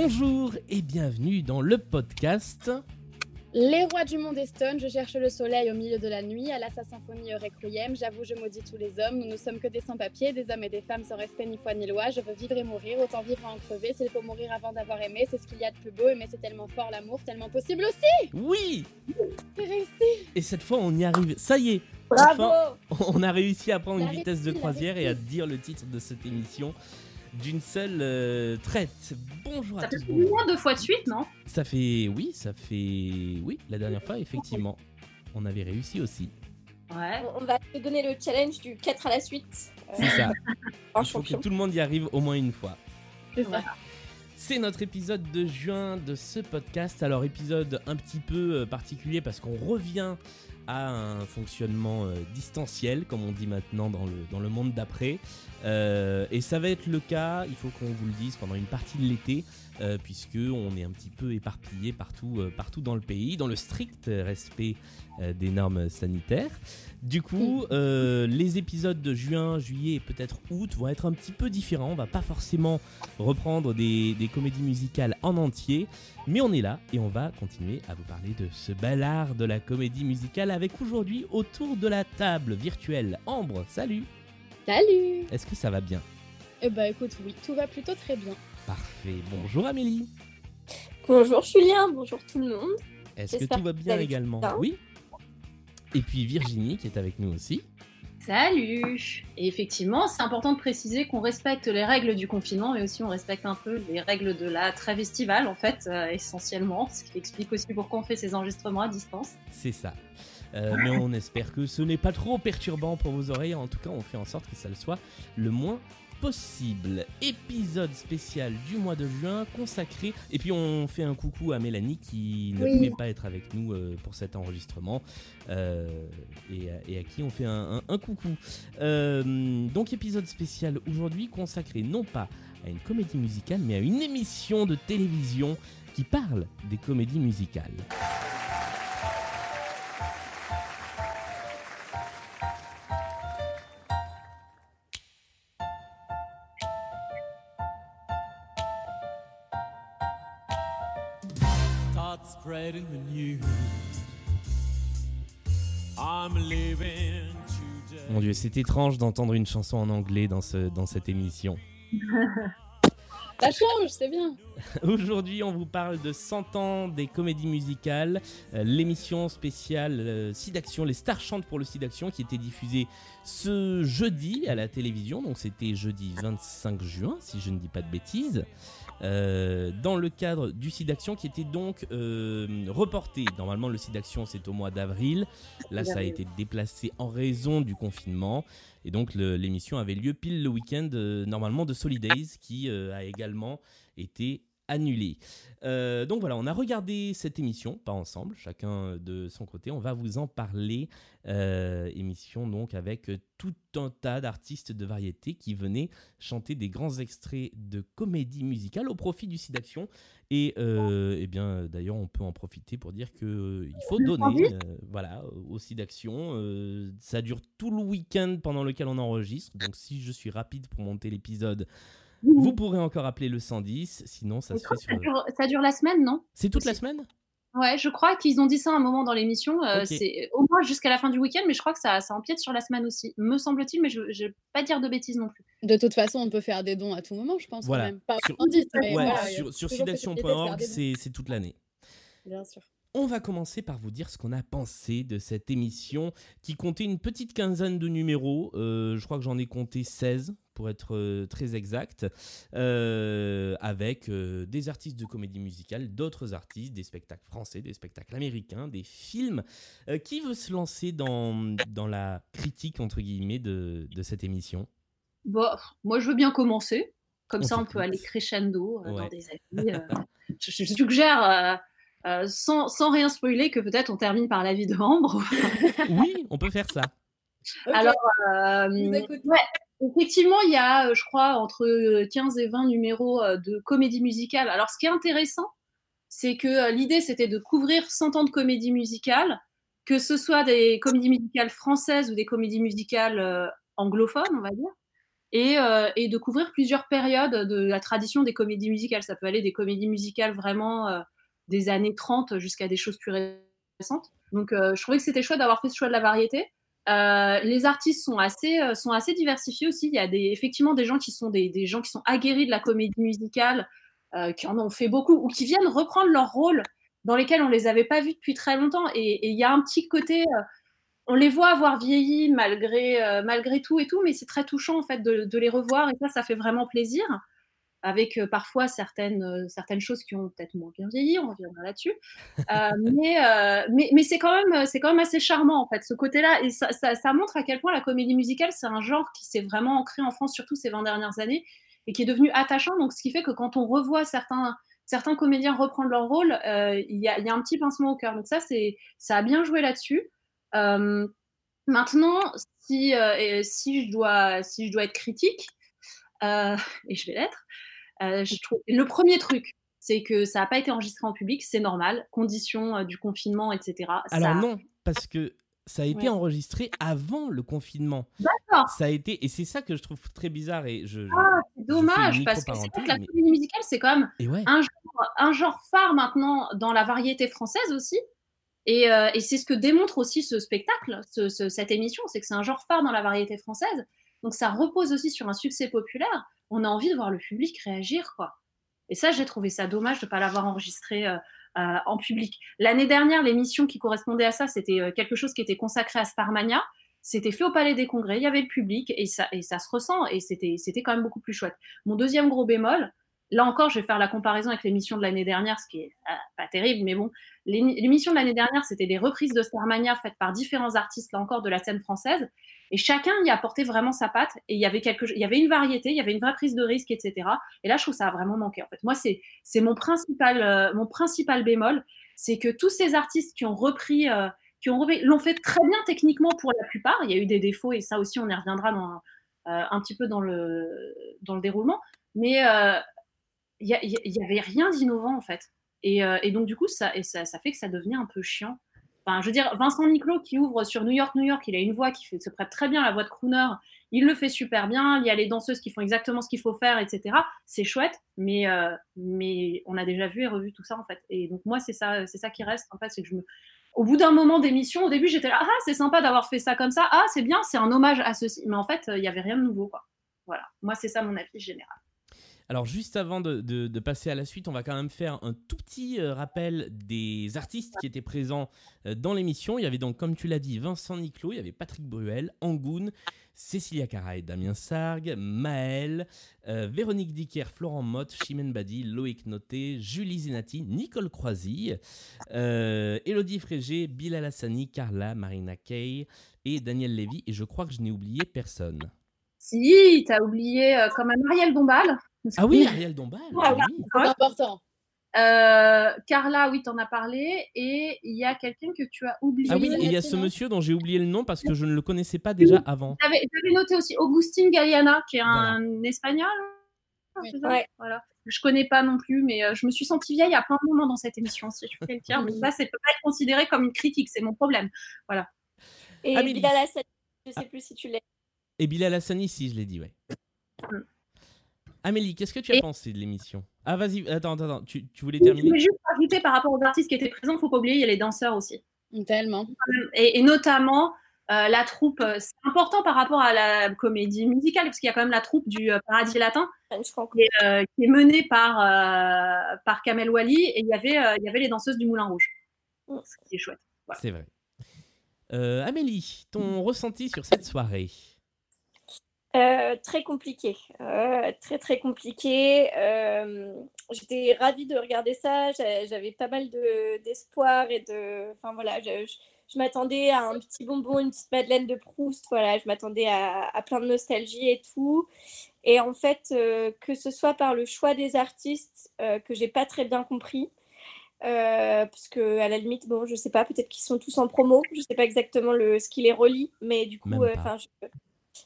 Bonjour et bienvenue dans le podcast. Les rois du monde Stone, je cherche le soleil au milieu de la nuit, à la sa symphonie requiem, j'avoue je maudis tous les hommes, nous ne sommes que des sans-papiers, des hommes et des femmes sans respect ni foi ni loi, je veux vivre et mourir, autant vivre à en crever, s'il faut mourir avant d'avoir aimé, c'est ce qu'il y a de plus beau, aimer c'est tellement fort l'amour, tellement possible aussi. Oui J'ai réussi. Et cette fois on y arrive. Ça y est. Bravo. Enfin, On a réussi à prendre une vitesse de croisière et à dire le titre de cette émission d'une seule euh, traite. Bonjour à Ça fait tous. au bonjour. moins deux fois de suite, non? Ça fait... Oui, ça fait... Oui, la dernière fois effectivement. On avait réussi aussi. Ouais. On va te donner le challenge du 4 à la suite. Euh, C'est ça. Il faut que tout le monde y arrive au moins une fois. C'est ça. C'est notre épisode de juin de ce podcast. Alors épisode un petit peu euh, particulier parce qu'on revient à un fonctionnement distanciel, comme on dit maintenant dans le, dans le monde d'après. Euh, et ça va être le cas, il faut qu'on vous le dise, pendant une partie de l'été, euh, puisque on est un petit peu éparpillé partout, euh, partout dans le pays, dans le strict respect euh, des normes sanitaires. Du coup, les épisodes de juin, juillet et peut-être août vont être un petit peu différents. On va pas forcément reprendre des, des comédies musicales en entier, mais on est là et on va continuer à vous parler de ce bel art de la comédie musicale avec aujourd'hui autour de la table virtuelle Ambre. Salut Salut Est-ce que ça va bien? Eh bah écoute, oui, tout va plutôt très bien. Parfait. Bonjour Amélie. Bonjour Julien, bonjour tout le monde. Est-ce que tout va bien également? bien. Oui. Et puis Virginie qui est avec nous aussi. Salut Et effectivement, c'est important de préciser qu'on respecte les règles du confinement, mais aussi on respecte un peu les règles de la trêve estivale, en fait, euh, essentiellement, ce qui explique aussi pourquoi on fait ces enregistrements à distance. C'est ça. Euh, mais on espère que ce n'est pas trop perturbant pour vos oreilles. En tout cas, on fait en sorte que ça le soit le moins possible. Épisode spécial du mois de juin consacré. Et puis on fait un coucou à Mélanie qui ne Oui. pouvait pas être avec nous euh, pour cet enregistrement. Euh, et, à- et à qui on fait un, un- un coucou. Euh, donc épisode spécial aujourd'hui consacré non pas à une comédie musicale, mais à une émission de télévision qui parle des comédies musicales. C'est étrange d'entendre une chanson en anglais dans, ce, dans cette émission. Ça change, c'est bien. Aujourd'hui, on vous parle de 100 ans des comédies musicales, euh, l'émission spéciale euh, Sidaction, les stars chantent pour le Sidaction, qui était diffusée ce jeudi à la télévision, donc c'était jeudi 25 juin, si je ne dis pas de bêtises, euh, dans le cadre du Sidaction qui était donc euh, reporté. Normalement, le Sidaction c'est au mois d'avril, là ça a été déplacé en raison du confinement. Et donc l'émission avait lieu pile le week-end euh, normalement de Solidays qui a également été annulé. Euh, donc voilà, on a regardé cette émission, pas ensemble, chacun de son côté. On va vous en parler. Euh, émission donc avec tout un tas d'artistes de variété qui venaient chanter des grands extraits de comédie musicale au profit du Sidaction. Et euh, eh bien, d'ailleurs, on peut en profiter pour dire que il faut donner, euh, voilà, au Sidaction. Euh, ça dure tout le week-end pendant lequel on enregistre. Donc, si je suis rapide pour monter l'épisode, vous pourrez encore appeler le 110. Sinon, ça se fait sur. ça, dure, ça dure la semaine, non? C'est toute la semaine? Ouais, je crois qu'ils ont dit ça à un moment dans l'émission. euh. C'est au moins jusqu'à la fin du week-end, mais je crois que ça, ça empiète sur la semaine aussi, me semble-t-il, mais je ne vais pas dire de bêtises non plus. De toute façon, on peut faire des dons à tout moment, je pense. Voilà. quand même. Pas Sur- Ouais, voilà, sur, sur c'est toute l'année. Bien sûr. On va commencer par vous dire ce qu'on a pensé de cette émission qui comptait une petite quinzaine de numéros. Euh, je crois que j'en ai compté 16 pour être euh, très exact, euh, avec euh, des artistes de comédie musicale, d'autres artistes, des spectacles français, des spectacles américains, des films. Euh, qui veut se lancer dans, dans la critique, entre guillemets, de, de cette émission? Bon, moi, je veux bien commencer. Comme On ça, on peut aller crescendo euh, dans des avis. euh. je, je suggère, euh, euh, sans, sans rien spoiler, que peut-être on termine par l'avis de Ambre. Oui, on peut faire ça. Alors, euh, ouais, effectivement, il y a, euh, je crois, entre 15 et 20 numéros euh, de comédie musicale. Alors, ce qui est intéressant, c'est que euh, l'idée, c'était de couvrir 100 ans de comédie musicale, que ce soit des comédies musicales françaises ou des comédies musicales euh, anglophones, on va dire, et, euh, de couvrir plusieurs périodes de la tradition des comédies musicales. Ça peut aller des comédies musicales vraiment euh, des années 30 jusqu'à des choses plus récentes. Donc, euh, je trouvais que c'était chouette d'avoir fait ce choix de la variété. Euh, les artistes sont assez, euh, sont assez diversifiés aussi. Il y a des, effectivement des gens qui sont des, des gens qui sont aguerris de la comédie musicale, euh, qui en ont fait beaucoup, ou qui viennent reprendre leur rôle dans lesquels on les avait pas vus depuis très longtemps. Et il y a un petit côté, on les voit avoir vieilli malgré, malgré tout et tout, mais c'est très touchant en fait de, de les revoir et ça, ça fait vraiment plaisir. Avec parfois certaines, certaines choses qui ont peut-être moins bien vieilli, on reviendra là-dessus. Euh, mais c'est quand, même- quand même assez charmant en fait, ce côté-là. Et ça, montre à quel point la comédie musicale, c'est un genre qui s'est vraiment ancré en France, surtout ces 20 dernières années, et qui est devenu attachant. Donc, ce qui fait que quand on revoit certains, certains comédiens reprendre leur rôle, il y, a, un petit pincement au cœur. Donc, ça, ça a bien joué là-dessus. Maintenant, si, si, je dois, si je dois être critique, euh, et je vais l'être, euh, je trouve, le premier truc, c'est que ça n'a pas été enregistré en public, c'est normal, conditions euh, du confinement, etc. Alors ça... non, parce que ça a été Ouais. enregistré avant le confinement. D'accord. Ça a été, et c'est ça que je trouve très bizarre et je. je- Ah, c'est dommage, parce que c'est vrai que la mais- comédie musicale, c'est quand même ouais. un genre, un genre phare maintenant dans la variété française aussi. Et, euh, et c'est ce que démontre aussi ce spectacle, ce- ce- cette émission, c'est que c'est un genre phare dans la variété française. Donc ça repose aussi sur un succès populaire. On a envie de voir le public réagir, quoi. Et ça, j'ai trouvé ça dommage de ne pas l'avoir enregistré euh, euh, en public. L'année dernière, l'émission qui correspondait à ça, c'était euh, quelque chose qui était consacré à Starmania. C'était fait au Palais des Congrès, il y avait le public et ça, ça se ressent et c'était quand même beaucoup plus chouette. Mon deuxième gros bémol, là encore, je vais faire la comparaison avec l'émission de l'année dernière, ce qui est pas terrible, mais bon, l'é- l'émission de l'année dernière, c'était des reprises de Starmania faites par différents artistes, là encore, de la scène française, et chacun y apportait vraiment sa patte, et il y avait quelque, il y avait une variété, il y avait une vraie prise de risque, etc. Et là, je trouve que ça a vraiment manqué. En fait, moi, c'est c'est mon principal, euh, mon principal bémol, c'est que tous ces artistes qui ont repris, euh, qui ont repris- l'ont fait très bien techniquement pour la plupart. Il y a eu des défauts, et ça aussi, on y reviendra euh, un petit peu dans le dans le déroulement, mais il y, a- il y a- il y avait rien d'innovant en fait. Et, donc du coup, et ça, ça fait que ça devenait un peu chiant. Je veux dire, Vincent Niclot qui ouvre sur New York, New York, il a une voix qui se prête très bien à la voix de crooner. Il le fait super bien. Il y a les danseuses qui font exactement ce qu'il faut faire, etc. C'est chouette, mais, euh, mais on a déjà vu et revu tout ça en fait. Et donc moi, c'est ça, ça qui reste en fait, c'est que au bout d'un moment d'émission, au début, j'étais là, ah, c'est sympa d'avoir fait ça comme ça. Ah, c'est bien, c'est un hommage à ceci. Mais en fait, il n'y avait rien de nouveau. Voilà. Moi, c'est ça mon avis général. Alors juste avant de, passer à la suite, on va quand même faire un tout petit euh, rappel des artistes qui étaient présents euh, dans l'émission. Il y avait donc, comme tu l'as dit, Vincent Niclot, il y avait Patrick Bruel, Angoun, Cécilia Cara et Damien Sargue, Maël, euh, Véronique Dicker, Florent Mott, Chimène Badi, Loïc Noté, Julie Zenati, Nicole Croisille, euh, Elodie Frégé, Bilal Hassani, Carla, Marina Kay et Daniel Lévy. Et je crois que je n'ai oublié personne. Si, t'as oublié quand même Ariel Dombal. Ah oui, Ariel Dombal. Ah oui. C'est important. Euh, Carla, oui, t'en as parlé. Et il y a quelqu'un que tu as oublié. Ah oui, et il y a ce monsieur dont j'ai oublié le nom parce que je ne le connaissais pas déjà avant. J'avais noté aussi Augustin Galliana, qui est un espagnol. hein, Oui. c'est Ouais. Voilà. Je connais pas non plus, mais euh, je me suis sentie vieille à plein de moments dans cette émission, si je peux le dire. Mais ça, ça peut pas être considéré comme une critique, c'est mon problème. Et Amélie. Bilal Hassani, je sais plus si tu l'as. Et Bilal Hassani, si, je l'ai dit, ouais. Mm. Amélie, qu'est-ce que tu as Et- pensé de l'émission? Ah, vas-y, attends, attends, tu, tu voulais Je terminer voulais juste rajouter par rapport aux artistes qui étaient présents, faut pas oublier, il y a les danseurs aussi. Tellement. Et, et notamment Euh, la troupe, euh, c'est important par rapport à la comédie musicale, parce qu'il y a quand même la troupe du euh, Paradis Latin, Je qui est, euh, qui est menée par, euh, par Kamel Wally, et il y, avait, euh, il y avait les danseuses du Moulin Rouge, Mm. ce qui est chouette. Voilà. C'est vrai. Euh, Amélie, ton ressenti sur cette soirée? Euh, très compliqué, Euh, très très compliqué. Euh, J'étais ravie de regarder ça. J'a- J'avais pas mal de- d'espoir et de, enfin voilà, je, je- je m'attendais à un petit bonbon, une petite Madeleine de Proust. Voilà, je m'attendais à, à plein de nostalgie et tout. Et en fait, que ce soit par le choix des artistes que j'ai pas très bien compris. Euh, parce que à la limite, bon, je sais pas, peut-être qu'ils sont tous en promo, je sais pas exactement le, ce qui les relie, mais du coup, euh, enfin, je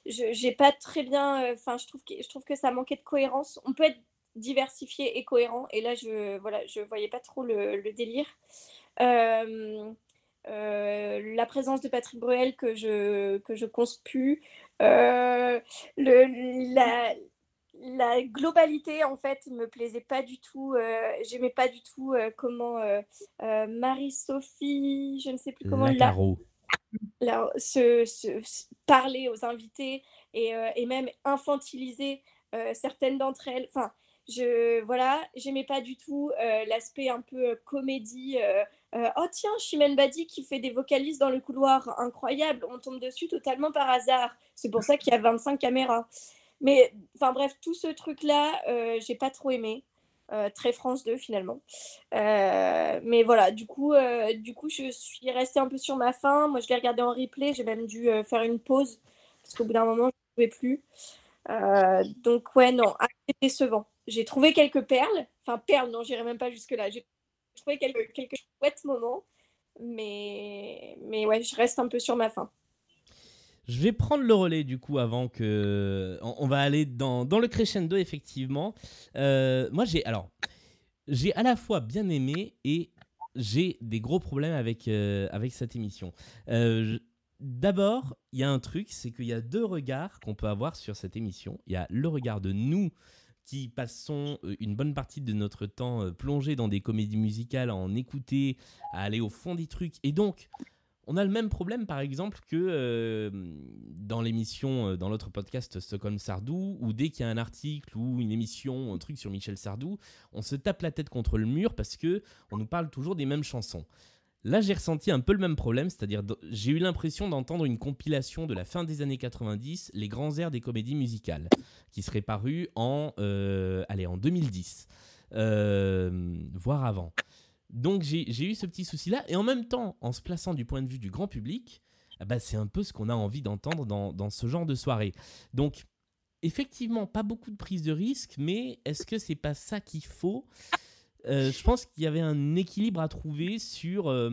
j'ai pas très bien euh, enfin je trouve que je trouve que ça manquait de cohérence. On peut être diversifié et cohérent. Et là je voilà je voyais pas trop le, le délire. Euh, euh, la présence de Patrick Bruel que je que je conspue Euh, le la la globalité en fait me plaisait pas du tout. J'aimais pas du tout comment Marie-Sophie je ne sais plus comment La là, se, parler aux invités et, euh, et même infantiliser euh, certaines d'entre elles. Enfin, je voilà, j'aimais pas du tout euh, l'aspect un peu comédie. oh tiens, Chimène Badi qui fait des vocalises dans le couloir, incroyable. On tombe dessus totalement par hasard. C'est pour ça qu'il y a 25 caméras. Mais enfin bref, tout ce truc-là, euh, j'ai pas trop aimé. Euh, très France 2 finalement. Euh, mais voilà, du coup, euh, du coup, je suis restée un peu sur ma faim. Moi, je l'ai regardé en replay. J'ai même dû faire une pause parce qu'au bout d'un moment, je ne pouvais plus. Donc, ouais, non, assez décevant. J'ai trouvé quelques perles. Enfin, perles, non, j'irai même pas jusque-là. J'ai trouvé quelques, quelques chouettes moments. Mais, mais ouais, je reste un peu sur ma faim. Je vais prendre le relais du coup avant que on, va aller dans, dans le crescendo effectivement. Euh, moi j'ai alors j'ai à la fois bien aimé et j'ai des gros problèmes avec euh, avec cette émission. Euh, D'abord, il y a un truc, c'est qu'il y a deux regards qu'on peut avoir sur cette émission. Il y a le regard de nous qui passons une bonne partie de notre temps plongés dans des comédies musicales, à en écouter, à aller au fond des trucs. Et donc, on a le même problème, par exemple, que euh, dans l'émission, euh, dans l'autre podcast Stockholm Sardou, où dès qu'il y a un article ou une émission, un truc sur Michel Sardou, on se tape la tête contre le mur parce que on nous parle toujours des mêmes chansons. Là, j'ai ressenti un peu le même problème, c'est-à-dire j'ai eu l'impression d'entendre une compilation de la fin des années 90, les grands airs des comédies musicales, qui serait paru en, euh, allez, en 2010, euh, voire avant. Donc j'ai eu ce petit souci-là, et en même temps, en se plaçant du point de vue du grand public, ah bah, c'est un peu ce qu'on a envie d'entendre dans, ce genre de soirée. Donc, effectivement, pas beaucoup de prise de risque, mais est-ce que c'est pas ça qu'il faut? Euh, Je pense qu'il y avait un équilibre à trouver sur euh,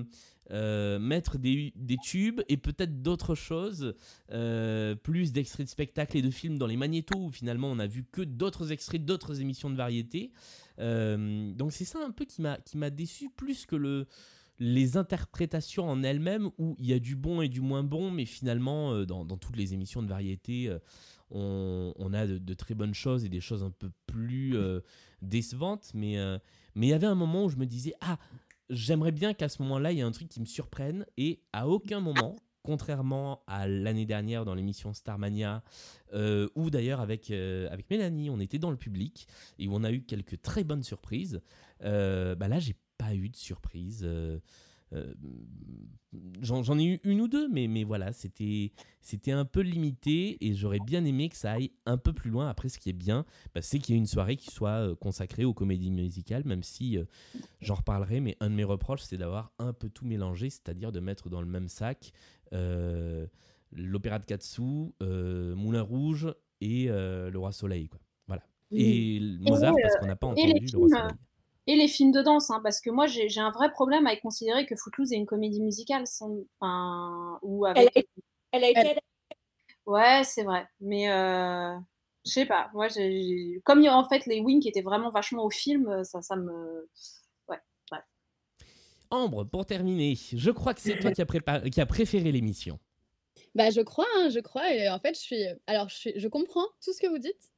euh, mettre des, tubes et peut-être d'autres choses, plus d'extraits de spectacles et de films dans les magnétos, où finalement on a vu que d'autres extraits d'autres émissions de variété. Euh, donc c'est ça un peu qui m'a qui m'a déçu plus que le les interprétations en elles-mêmes où il y a du bon et du moins bon, mais finalement euh, dans, dans toutes les émissions de variété, euh, on, on a de, très bonnes choses et des choses un peu plus décevantes, mais mais il y avait un moment où je me disais ah j'aimerais bien qu'à ce moment-là il y ait un truc qui me surprenne et à aucun moment contrairement à l'année dernière dans l'émission Starmania, euh, ou d'ailleurs avec, euh, avec Mélanie, on était dans le public et où on a eu quelques très bonnes surprises. Euh, bah là, j'ai pas eu de surprise. euh, euh, J'en ai eu une ou deux, mais, mais voilà, c'était un peu limité et j'aurais bien aimé que ça aille un peu plus loin. Après, ce qui est bien, bah, c'est qu'il y ait une soirée qui soit consacrée aux comédies musicales, même si j'en reparlerai, mais un de mes reproches, c'est d'avoir un peu tout mélangé, c'est-à-dire de mettre dans le même sac l'opéra de Katsu, euh, Moulin Rouge et euh, Le Roi Soleil. Quoi. Voilà. Et Mozart, Et, parce qu'on n'a pas entendu Le Roi Soleil. Et les films de danse, hein, parce que moi j'ai j'ai un vrai problème avec considérer que Footloose est une comédie musicale, sans, enfin, ou Elle avec. a, elle a été. Ouais, c'est vrai, mais euh, je sais pas. Moi, j'ai- j'ai- comme en fait les Wings étaient vraiment vachement au film, ça, ça me. Ambre, pour terminer, je crois que c'est toi qui as, as préféré l'émission. Bah, je crois, hein, je crois. En fait, je suis. Alors, je comprends tout ce que vous dites,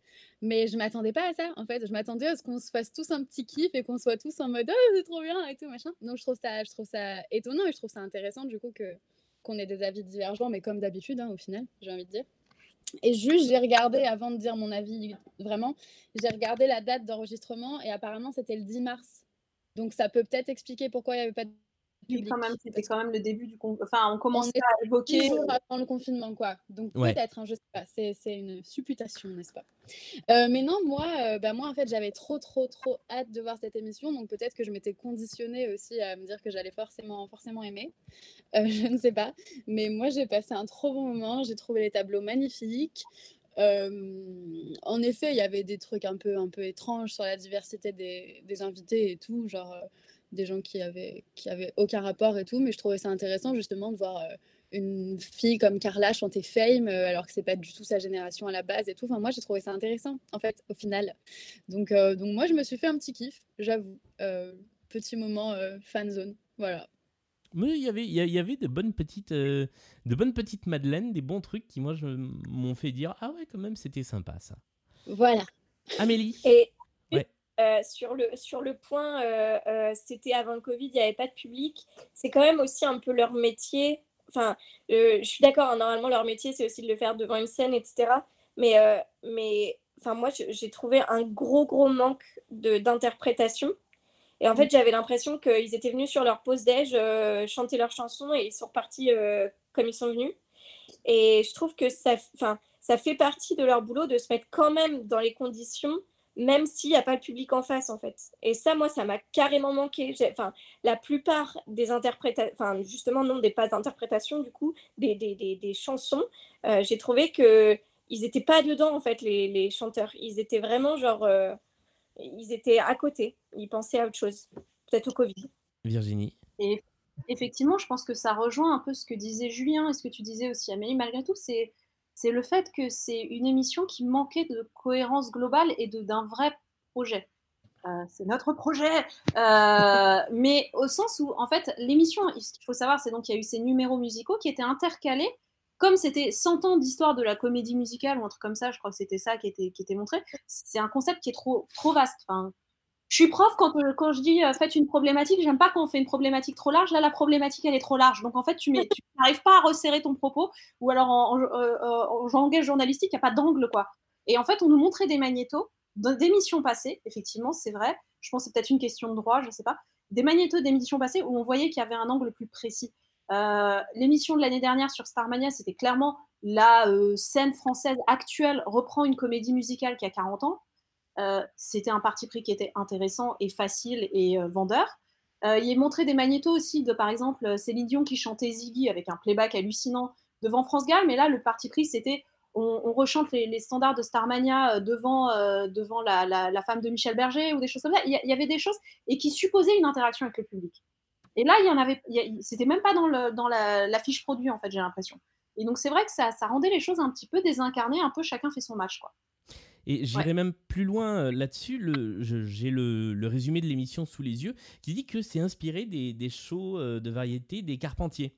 mais je m'attendais pas à ça. En fait, je m'attendais à ce qu'on se fasse tous un petit kiff et qu'on soit tous en mode oh, c'est trop bien et tout machin. Donc, je trouve ça, je trouve ça étonnant et je trouve ça intéressant du coup que qu'on ait des avis divergents, mais comme d'habitude, hein, au final, j'ai envie de dire. Et juste, j'ai regardé, avant de dire mon avis vraiment, j'ai regardé la date d'enregistrement et apparemment, c'était le 10 mars. Donc, ça peut peut-être expliquer pourquoi il n'y avait pas de quand même, c'était quand même le début du con- Enfin, on commençait à évoquer. avant le confinement, quoi. Donc Ouais. peut-être, hein, je sais pas, c'est c'est une supputation, n'est-ce pas? Euh, Mais non, moi, euh, bah, moi, en fait, j'avais trop, trop, trop hâte de voir cette émission, donc peut-être que je m'étais conditionnée aussi à me dire que j'allais forcément, forcément aimer. Euh, je ne sais pas, mais moi, j'ai passé un trop bon moment. J'ai trouvé les tableaux magnifiques. En effet, il y avait des trucs un peu, un peu étranges sur la diversité des, des invités et tout, genre des gens qui avaient, qui avaient aucun rapport et tout, mais je trouvais ça intéressant justement de voir une fille comme Carla chanter Fame alors que c'est pas du tout sa génération à la base et tout. Enfin, moi, j'ai trouvé ça intéressant en fait au final. Donc, donc moi, je me suis fait un petit kiff, j'avoue. Petit moment fan zone, voilà. Mais il y avait, il y avait de bonnes petites, euh, de bonnes petites madeleines, des bons trucs qui moi m'ont fait dire ah ouais quand même c'était sympa ça. Voilà. Amélie. Et Ouais. euh, sur, le, sur le point, euh, euh, c'était avant le Covid, il n'y avait pas de public. C'est quand même aussi un peu leur métier. Enfin, je suis d'accord, hein, normalement, leur métier, c'est aussi de le faire devant une scène, etc. Mais, mais enfin, moi, j'ai trouvé un gros, gros manque de- d'interprétation. Et en fait, j'avais l'impression qu'ils étaient venus sur leur pause déj, euh, chanter leurs chansons et ils sont repartis euh, comme ils sont venus. Et je trouve que ça, ça fait partie de leur boulot de se mettre quand même dans les conditions, même s'il n'y a pas le public en face, en fait. Et ça, moi, ça m'a carrément manqué. Enfin, la plupart des interprétations, enfin, justement, non, des pas interprétations, du coup, des, des, des, des chansons, euh, j'ai trouvé que ils n'étaient pas dedans, en fait, les, les chanteurs. Ils étaient vraiment, genre, ils étaient à côté. Ils pensaient à autre chose. Peut-être au Covid. Virginie. Et effectivement, je pense que ça rejoint un peu ce que disait Julien et ce que tu disais aussi, Amélie. Malgré tout, c'est c'est le fait que c'est une émission qui manquait de cohérence globale et de- d'un vrai projet. Euh, c'est notre projet, Euh, mais au sens où, en fait, l'émission, ce qu'il faut savoir, c'est donc qu'il y a eu ces numéros musicaux qui étaient intercalés, comme c'était 100 ans d'histoire de la comédie musicale ou un truc comme ça, je crois que c'était ça qui était, qui était montré. C'est un concept qui est trop, trop vaste. Enfin, je suis prof quand, euh, quand je dis euh, faites une problématique, j'aime pas quand on fait une problématique trop large. Là, la problématique, elle est trop large. Donc, en fait, tu n'arrives pas à resserrer ton propos. Ou alors, en, en, euh, en langage journalistique, il n'y a pas d'angle, quoi. Et en fait, on nous montrait des magnétos d'émissions passées, effectivement, c'est vrai. Je pense que c'est peut-être une question de droit, je ne sais pas. Des magnétos d'émissions passées où on voyait qu'il y avait un angle plus précis. Euh, L'émission de l'année dernière sur Starmania, c'était clairement la euh, scène française actuelle reprend une comédie musicale qui a 40 ans. Euh, c'était un parti pris qui était intéressant et facile et vendeur. Euh, il est montré des magnétos aussi de, par exemple, Céline Dion qui chantait Ziggy avec un playback hallucinant devant France Gall, mais là, le parti pris, c'était on, rechante les, standards de Starmania devant, devant la, la- femme de Michel Berger ou des choses comme ça. Il y avait des choses et qui supposaient une interaction avec le public. Et là, il y en avait, c'était même pas dans, le, dans la, la fiche produit, en fait, j'ai l'impression. Et donc, c'est vrai que ça, ça rendait les choses un petit peu désincarnées, un peu chacun fait son match, quoi. Et j'irai même plus loin euh, là-dessus. J'ai le, le résumé de l'émission sous les yeux qui dit que c'est inspiré des, des shows euh, de variété des Carpentiers.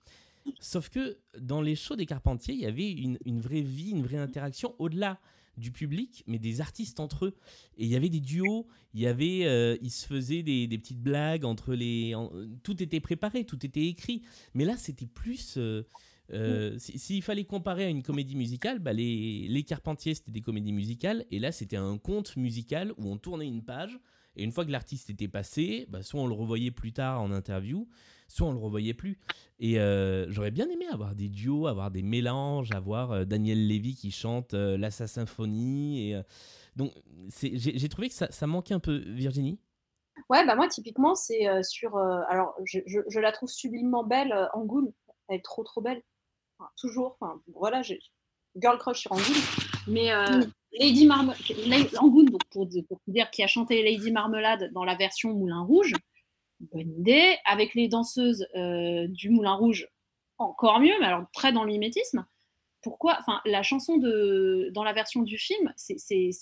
Sauf que dans les shows des Carpentiers, il y avait une, une vraie vie, une vraie interaction au-delà du public, mais des artistes entre eux. Et il y avait des duos, il y avait, euh, ils se faisaient des, des petites blagues entre les, en- tout était préparé, tout était écrit. Mais là, c'était plus. euh, euh, si- S'il fallait comparer à une comédie musicale, bah les, les Carpentiers c'était des comédies musicales et là c'était un conte musical où on tournait une page et une fois que l'artiste était passé, bah, soit on le revoyait plus tard en interview, soit on le revoyait plus. Et euh, j'aurais bien aimé avoir des duos, avoir des mélanges, avoir euh, Daniel Lévy qui chante euh, la Sa Symphonie. Et, euh, donc j'ai trouvé que ça, ça manquait un peu, Virginie? Ouais, bah moi, typiquement, c'est euh, sur. euh, alors, je, je- je la trouve sublimement belle, euh, Angoune. Elle est trop, trop belle. Enfin, toujours. Enfin, voilà, j'ai girl crush sur Angoune. Mais euh, Lady Marmelade. Angoune, donc pour, pour dire qui a chanté Lady Marmelade dans la version Moulin Rouge, bonne idée. Avec les danseuses euh, du Moulin Rouge, encore mieux, mais alors très dans le mimétisme. Pourquoi Enfin, la chanson de, dans la version du film, c'est-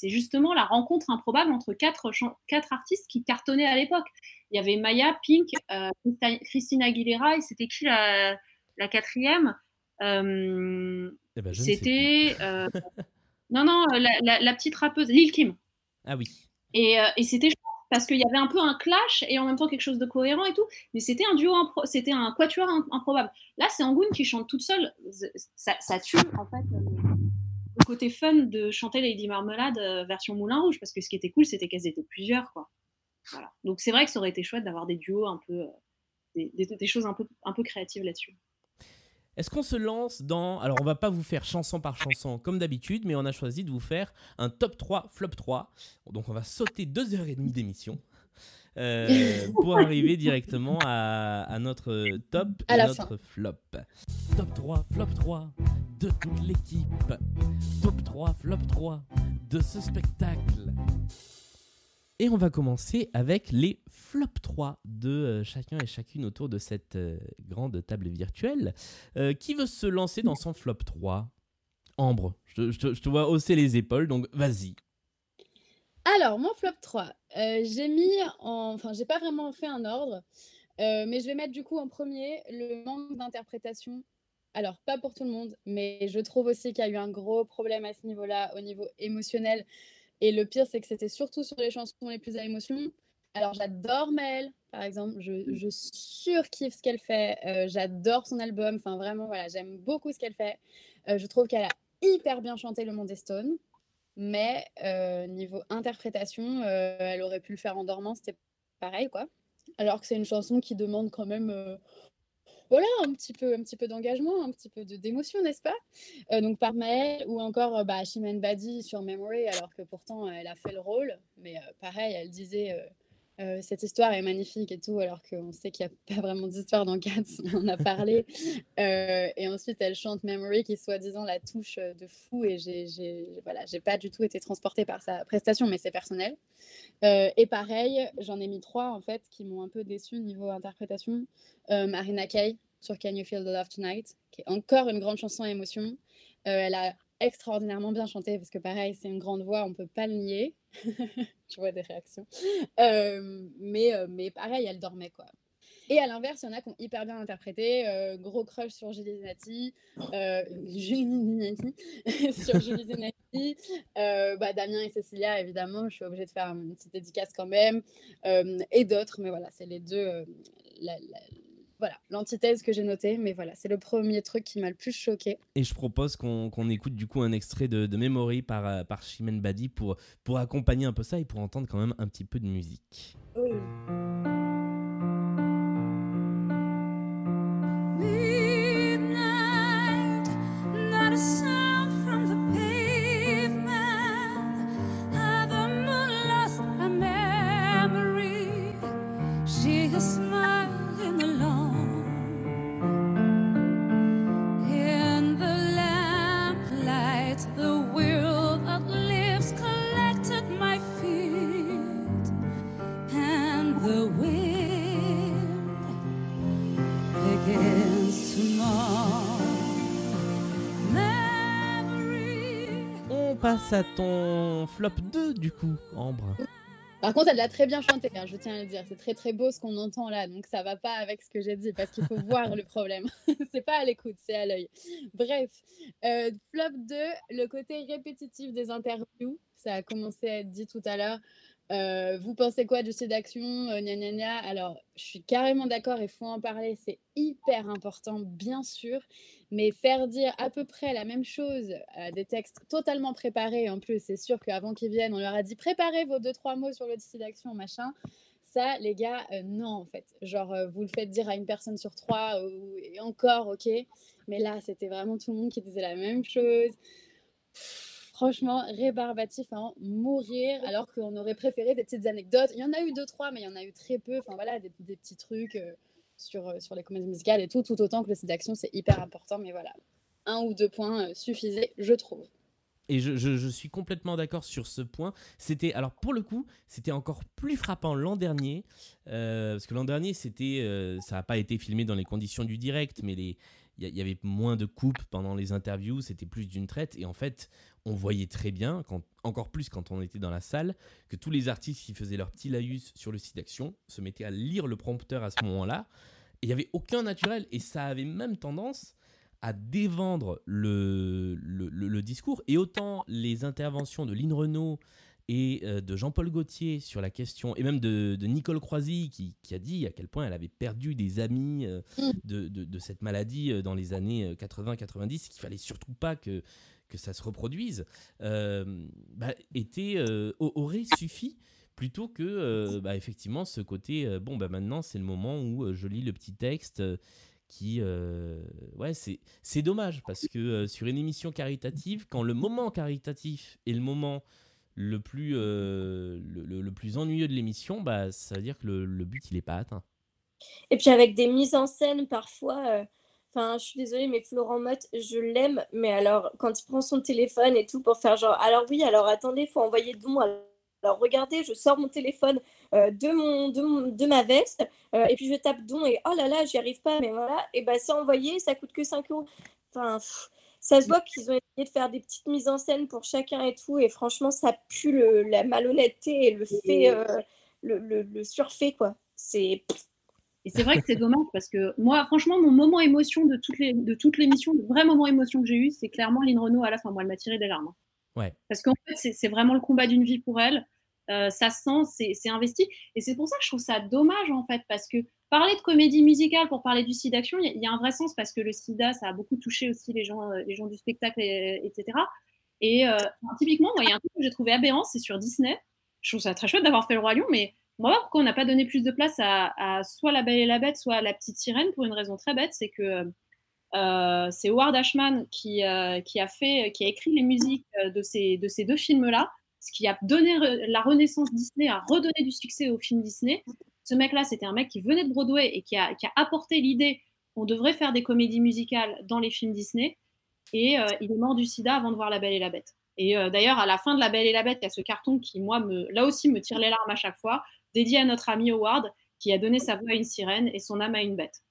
justement la rencontre improbable entre quatre, quatre artistes qui cartonnaient à l'époque. Il y avait Maya, Pink, euh, Christina Aguilera, et c'était qui la, la quatrième? Euh, Eh ben, C'était. euh, non, non, la, la- la petite rappeuse, Lil Kim. Ah oui. Et, et c'était parce qu'il y avait un peu un clash et en même temps quelque chose de cohérent et tout. Mais c'était un duo, c'était un quatuor improbable. Là, c'est Angoon qui chante toute seule. Ça, tue en fait le côté fun de chanter Lady Marmelade euh, version Moulin Rouge, parce que ce qui était cool, c'était qu'elles étaient plusieurs, quoi. Donc c'est vrai que ça aurait été chouette d'avoir des duos un peu, euh, des, choses un peu, un peu créatives là-dessus. Est-ce qu'on se lance dans... Alors on va pas vous faire chanson par chanson comme d'habitude, mais on a choisi de vous faire un top 3, flop 3. Donc on va sauter 2h30 d'émission. Euh, pour arriver directement à, notre top et notre flop. Top 3, flop 3 de toute l'équipe. Top 3, flop 3 de ce spectacle. Et on va commencer avec les flop 3 de euh, chacun et chacune autour de cette euh, grande table virtuelle. qui veut se lancer dans son flop 3 Ambre, je, te vois hausser les épaules, donc vas-y. Alors, mon flop 3, euh, j'ai mis en. Enfin, j'ai pas vraiment fait un ordre, euh, mais je vais mettre du coup en premier le manque d'interprétation. Alors, pas pour tout le monde, mais je trouve aussi qu'il y a eu un gros problème à ce niveau-là, au niveau émotionnel. Et le pire, c'est que c'était surtout sur les chansons les plus à émotion. Alors, j'adore Mel, par exemple, je, je surkiffe ce qu'elle fait. Euh, j'adore son album. Enfin, vraiment, voilà, j'aime beaucoup ce qu'elle fait. je trouve qu'elle a hyper bien chanté Le Monde des Stones. Mais euh, niveau interprétation, euh, elle aurait pu le faire en dormant, c'était pareil, quoi. Alors que c'est une chanson qui demande quand même, euh, voilà, un petit peu, un petit peu d'engagement, un petit peu d'émotion, n'est-ce pas? Donc par mail ou encore bah, Chimène Badi sur Memory, alors que pourtant elle a fait le rôle, mais pareil, elle disait euh, cette histoire est magnifique et tout, alors qu'on sait qu'il n'y a pas vraiment d'histoire dans Cats, on a parlé. Euh, et ensuite, elle chante Memory, qui soi-disant la touche euh, de fou, et j'ai voilà, pas du tout été transportée par sa prestation, mais c'est personnel. et pareil, j'en ai mis trois, en fait, qui m'ont un peu déçu niveau interprétation. Marina Kaye, sur Can You Feel the Love Tonight, qui est encore une grande chanson à émotion. elle a extraordinairement bien chanté, parce que pareil, c'est une grande voix, on peut pas le nier. je vois des réactions. Euh, mais, euh, mais pareil, elle dormait quoi. Et à l'inverse, il y en a qui ont hyper bien interprété. Euh, gros crush sur Julie Zenati, Julie sur Julie Zenati, bah, Damien et Cécilia, évidemment, je suis obligée de faire une petite dédicace quand même, et d'autres, mais voilà, c'est les deux, voilà, l'antithèse que j'ai notée, mais voilà, c'est le premier truc qui m'a le plus choqué. Et je propose qu'on écoute du coup un extrait de, de Memory par, euh, par Chimène Badi pour, pour accompagner un peu ça et pour entendre quand même un petit peu de musique. Oui. À ton flop 2 du coup, Ambre. Par contre, elle l'a très bien chanté, hein, je tiens à le dire. C'est très très beau ce qu'on entend là, donc ça va pas avec ce que j'ai dit parce qu'il faut voir le problème. c'est pas à l'écoute, c'est à l'œil. Bref, euh, flop 2, le côté répétitif des interviews, ça a commencé à être dit tout à l'heure. Euh, vous pensez quoi du site d'action euh, Alors, je suis carrément d'accord, il faut en parler, c'est hyper important, bien sûr, mais faire dire à peu près la même chose à des textes totalement préparés, en plus, c'est sûr qu'avant qu'ils viennent, on leur a dit préparez vos deux, trois mots sur le site d'action, machin. Ça, les gars, euh, non, en fait. Genre, vous le faites dire à une personne sur trois, et encore, ok. Mais là, c'était vraiment tout le monde qui disait la même chose franchement, rébarbatif à en mourir, alors qu'on aurait préféré des petites anecdotes. Il y en a eu deux, trois, mais il y en a eu très peu. Enfin voilà, des, petits trucs euh, sur, euh, sur les comédies musicales et tout, tout autant que le site d'action, c'est hyper important. Mais voilà, un ou deux points euh, suffisaient, je trouve. Et je, suis complètement d'accord sur ce point. C'était alors pour le coup, c'était encore plus frappant l'an dernier parce que l'an dernier, c'était, ça n'a pas été filmé dans les conditions du direct, mais il y, avait moins de coupes pendant les interviews, c'était plus d'une traite. Et en fait, on voyait très bien, quand, encore plus quand on était dans la salle, que tous les artistes qui faisaient leur petit laïus sur le site d'action se mettaient à lire le prompteur à ce moment-là. Et il n'y avait aucun naturel. Et ça avait même tendance à dévendre le, le, discours. Et autant les interventions de Lynn Renault et euh, de Jean-Paul Gaultier sur la question, et même de, de Nicole Croisy qui, qui, a dit à quel point elle avait perdu des amis euh, mm. de, de, de, cette maladie euh, dans les années 80-90, qu'il fallait surtout pas que, que ça se reproduise, bah, était, aurait suffi plutôt que bah, effectivement ce côté, bon bah maintenant c'est le moment où je lis le petit texte qui ouais c'est dommage parce que sur une émission caritative quand le moment caritatif est le moment le plus, euh, le, plus ennuyeux de l'émission, ça veut dire que le, le but, il n'est pas atteint. Et puis avec des mises en scène, parfois, euh, enfin, je suis désolée, mais Florent Mott, je l'aime, mais alors, quand il prend son téléphone et tout pour faire genre, alors oui, alors attendez, il faut envoyer don. Alors regardez, je sors mon téléphone euh, de, mon, de, mon, de, ma veste et puis je tape don et oh là là, j'y arrive pas, mais voilà, et bah c'est envoyé, ça coûte que 5 euros. Enfin, ça se voit qu'ils ont essayé de faire des petites mises en scène pour chacun et tout. Et franchement, ça pue le, la malhonnêteté et le fait, euh, le, le, le, surfait, quoi. C'est. Et c'est vrai que c'est dommage parce que moi, franchement, mon moment émotion de toutes les de toute l'émission, le vrai moment émotion que j'ai eu, c'est clairement Lynn Renault à la fin. Moi, elle m'a tiré des larmes. Hein. Ouais. Parce qu'en fait, c'est vraiment le combat d'une vie pour elle. Euh, ça sent, c'est investi. Et c'est pour ça que je trouve ça dommage, en fait, parce que parler de comédie musicale pour parler du SIDA Action, il y, a un vrai sens parce que le SIDA, ça a beaucoup touché aussi les gens, euh, les gens du spectacle, etc. Et euh, typiquement, il y a un truc que j'ai trouvé aberrant, c'est sur Disney. Je trouve ça très chouette d'avoir fait le Roi Lion, mais moi, pourquoi on n'a pas donné plus de place à, soit La Belle et la Bête, soit à La Petite Sirène pour une raison très bête, c'est que euh, c'est Howard Ashman qui, qui, a fait, qui a écrit les musiques de ces, de ces deux films-là, ce qui a donné la renaissance Disney, a redonné du succès aux films Disney. Ce mec-là, c'était un mec qui venait de Broadway et qui a, apporté l'idée qu'on devrait faire des comédies musicales dans les films Disney. Et euh, il est mort du sida avant de voir La Belle et la Bête. Et euh, d'ailleurs, à la fin de La Belle et la Bête, il y a ce carton qui, moi, me, là aussi, me tire les larmes à chaque fois, dédié à notre ami Howard, qui a donné sa voix à une sirène et son âme à une bête.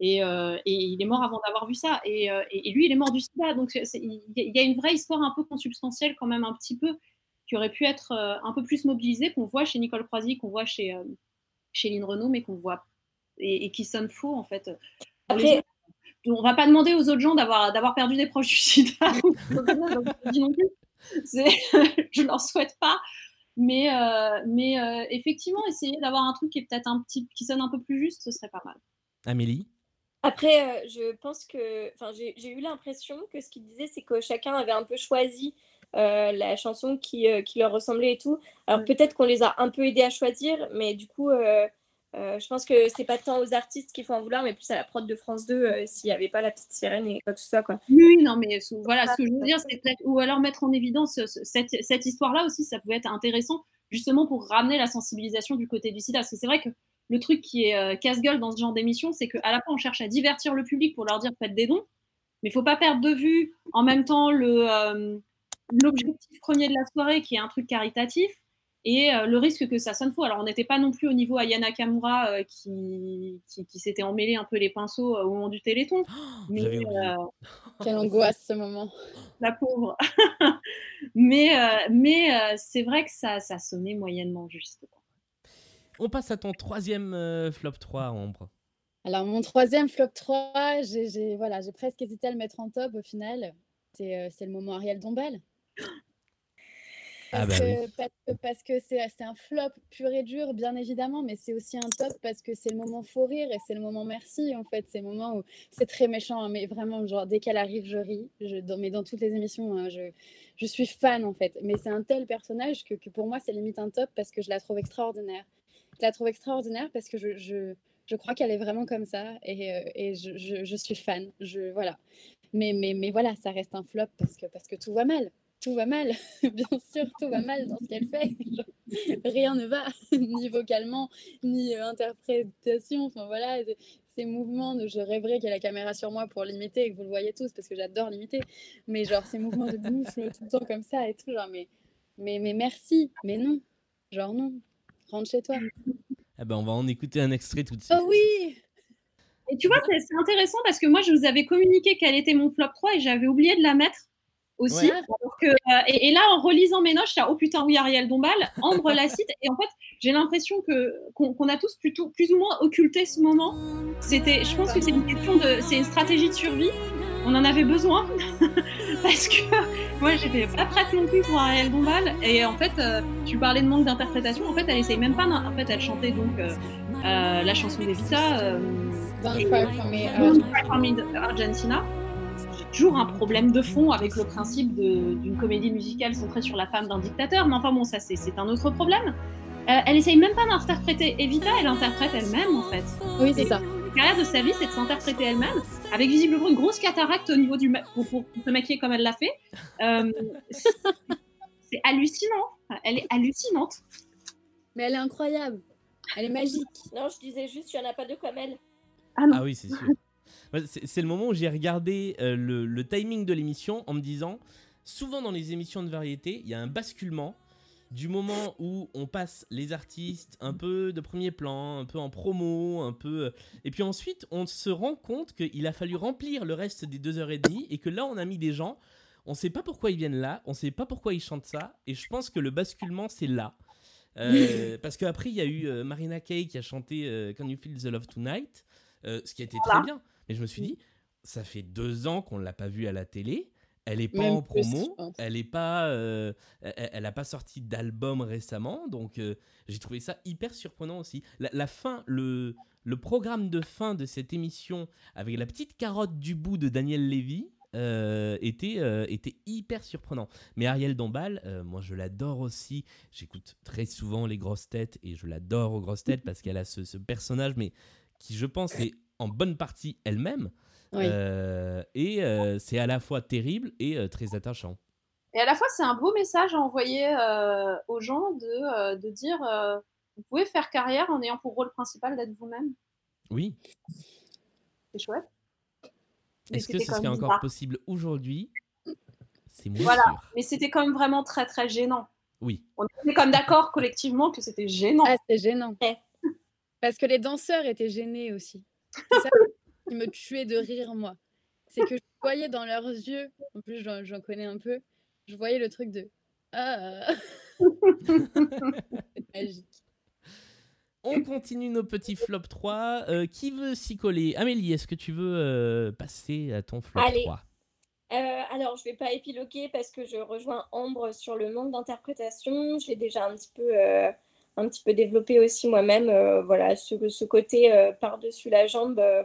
Et, euh, il est mort avant d'avoir vu ça. Et, lui, il est mort du sida. Donc, il y a une vraie histoire un peu consubstantielle, quand même, un petit peu, qui aurait pu être un peu plus mobilisée, qu'on voit chez Nicole Croisy, qu'on voit chez, chez Lynn Renault, mais qu'on voit et, qui sonne faux en fait. Après, on va pas demander aux autres gens d'avoir d'avoir perdu des proches du sida. je leur souhaite pas. Mais, euh, mais euh, effectivement, essayer d'avoir un truc qui est peut-être un petit, qui sonne un peu plus juste, ce serait pas mal. Amélie? Après, euh, je pense que, enfin, j'ai eu l'impression que ce qu'il disait, c'est que chacun avait un peu choisi euh, la chanson qui, euh, qui, leur ressemblait et tout. Alors peut-être qu'on les a un peu aidés à choisir, mais du coup, euh, je pense que c'est pas tant aux artistes qu'il faut en vouloir, mais plus à la prod de France 2 s'il n'y avait pas la petite sirène et quoi que ce soit. Quoi. Oui, non, mais voilà, ce que je veux dire, c'est peut-être, ou alors mettre en évidence cette, cette histoire-là aussi, ça pouvait être intéressant, justement pour ramener la sensibilisation du côté du sida. Parce que c'est vrai que le truc qui est casse-gueule dans ce genre d'émission, c'est qu'à la fois on cherche à divertir le public pour leur dire faites des dons, mais il faut pas perdre de vue en même temps le l'objectif premier de la soirée qui est un truc caritatif et euh, le risque que ça sonne faux. Alors on n'était pas non plus au niveau Ayana Kamura euh, qui, qui, s'était emmêlé un peu les pinceaux euh, au moment du téléthon. Oh, mais, Quelle angoisse ce moment. La pauvre. mais mais c'est vrai que ça, ça sonnait moyennement juste. On passe à ton troisième flop 3, Ombre. Alors mon troisième flop 3, j'ai voilà, presque hésité à le mettre en top au final. C'est le moment Ariel Dombal. Ah bah parce, que, c'est un flop pur et dur, bien évidemment, mais c'est aussi un top parce que c'est le moment faux rire et c'est le moment merci, en fait. C'est le moment où c'est très méchant, hein, mais vraiment, genre, dès qu'elle arrive, je ris. Je, dans, mais dans toutes les émissions, hein, je, je, suis fan, en fait. Mais c'est un tel personnage que, que pour moi, c'est limite un top parce que je la trouve extraordinaire. Je la trouve extraordinaire parce que je, je, je crois qu'elle est vraiment comme ça et, euh, et je, je, suis fan. Je, voilà. Mais, mais, mais voilà, ça reste un flop parce que, parce que tout va mal tout va mal, bien sûr, tout va mal dans ce qu'elle fait. rien ne va, ni vocalement, ni euh, interprétation. Enfin voilà, ces mouvements de je rêverais qu'il y ait la caméra sur moi pour l'imiter et que vous le voyez tous parce que j'adore l'imiter. Mais genre ces mouvements de bouche tout le temps comme ça et tout, genre mais, mais, mais merci, mais non, genre non, rentre chez toi. Ah ben on va en écouter un extrait tout de suite. Oh oui Et tu vois, c'est intéressant parce que moi je vous avais communiqué quel était mon flop 3 et j'avais oublié de la mettre aussi. Euh, et, là, en relisant mes notes, je suis oh putain, oui, Ariel Dombal, Ambre la cite. Et en fait, j'ai l'impression que qu'on a tous plutôt plus ou moins occulté ce moment. C'était, je pense que c'est une question de, c'est une stratégie de survie. on en avait besoin parce que moi j'étais pas prête non plus pour Ariel Dombal et en fait euh, tu parlais de manque d'interprétation en fait elle essaye même pas en fait elle chantait donc euh, euh, la chanson d'Evita euh, Don't cry for me, Don't toujours un problème de fond avec le principe d'une comédie musicale centrée sur la femme d'un dictateur mais enfin bon ça c'est un autre problème Euh, elle essaye même pas d'interpréter Evita elle interprète elle-même en fait Oui, c'est ça. la carrière de sa vie, c'est de s'interpréter elle-même, avec visiblement une grosse cataracte au niveau du ma- pour, pour se maquiller comme elle l'a fait. Euh, c'est c'est hallucinant. Elle est hallucinante. Mais elle est incroyable. Elle est magique. Non, je disais juste, il n'y en a pas deux comme elle. Ah non. Ah oui, c'est sûr. C'est le moment où j'ai regardé euh, le, le timing de l'émission en me disant, souvent dans les émissions de variété, il y a un basculement du moment où on passe les artistes un peu de premier plan, un peu en promo, un peu... Et puis ensuite, on se rend compte qu'il a fallu remplir le reste des deux heures et demie et que là, on a mis des gens, on sait pas pourquoi ils viennent là, on sait pas pourquoi ils chantent ça, et je pense que le basculement, c'est là. Euh, parce qu'après, il y a eu euh, Marina Kaye qui a chanté euh, Can You Feel the Love Tonight, euh, ce qui a été très bien. Mais je me suis dit, ça fait deux ans qu'on ne l'a pas vue à la télé. Elle est pas Même en promo, elle est pas, euh, elle, elle a pas sorti d'album récemment, donc euh, j'ai trouvé ça hyper surprenant aussi. La, la fin, le, le programme de fin de cette émission avec la petite carotte du bout de Daniel Lévy euh, était, euh, était hyper surprenant. Mais Ariel Dombal, euh, moi je l'adore aussi. J'écoute très souvent les grosses têtes et je l'adore aux grosses têtes parce qu'elle a ce, ce personnage, mais qui je pense est en bonne partie elle-même. Oui. Euh, et euh, c'est à la fois terrible et euh, très attachant. Et à la fois, c'est un beau message à envoyer euh, aux gens de, euh, de dire euh, vous pouvez faire carrière en ayant pour rôle principal d'être vous-même. Oui. C'est chouette. Est-ce que c'était ce serait encore bizarre. possible aujourd'hui? C'est moins Voilà. sûr. Mais c'était quand même vraiment très très gênant. Oui. On était comme d'accord collectivement que c'était gênant. Ah, c'est gênant. Ouais. Parce que les danseurs étaient gênés aussi. C'est ça qui me tuait de rire, moi. C'est que je voyais dans leurs yeux, en plus j'en connais un peu, je voyais le truc de Ah C'est magique. On continue nos petits flop 3. Euh, qui veut s'y coller? Amélie, est-ce que tu veux euh, passer à ton flop Allez. 3 Euh, alors, je vais pas épiloguer parce que je rejoins Ambre sur le manque d'interprétation. Je l'ai déjà un petit peu, euh, un petit peu développé aussi moi-même. Euh, voilà, ce, ce côté euh, par-dessus la jambe, euh,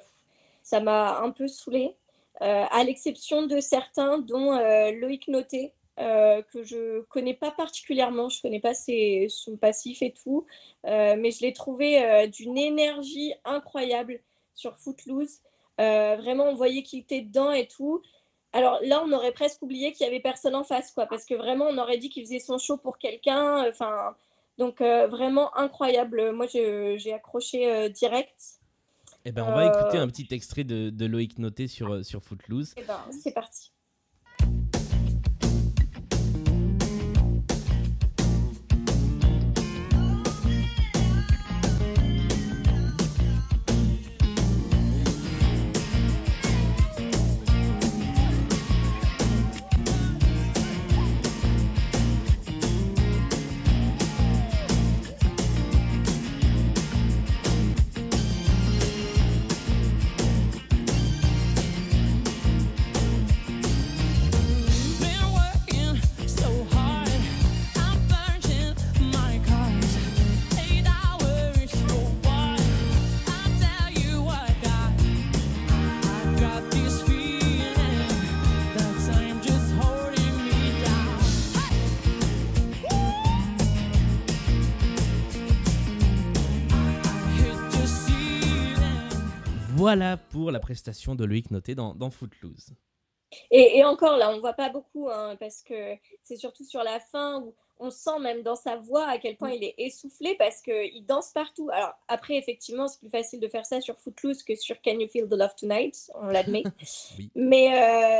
ça m'a un peu saoulée. À l'exception de certains, dont Loïc Noté, que je connais pas particulièrement. Je connais pas ses, son passif et tout, mais je l'ai trouvé d'une énergie incroyable sur Footloose. Vraiment, on voyait qu'il était dedans et tout. Alors là, on aurait presque oublié qu'il y avait personne en face, quoi, parce que vraiment, on aurait dit qu'il faisait son show pour quelqu'un. Enfin, donc euh, vraiment incroyable. Moi, j'ai accroché euh, direct. Eh ben, on va Euh. écouter un petit extrait de, de Loïc Noté sur, euh, sur Footloose. Et ben, c'est parti. Voilà pour la prestation de Loïc Noté dans, dans Footloose. Et, et encore là, on voit pas beaucoup, hein, parce que c'est surtout sur la fin où on sent même dans sa voix à quel point il est essoufflé parce qu'il danse partout. Alors après, effectivement, c'est plus facile de faire ça sur Footloose que sur Can You Feel the Love Tonight, on l'admet. Oui. mais,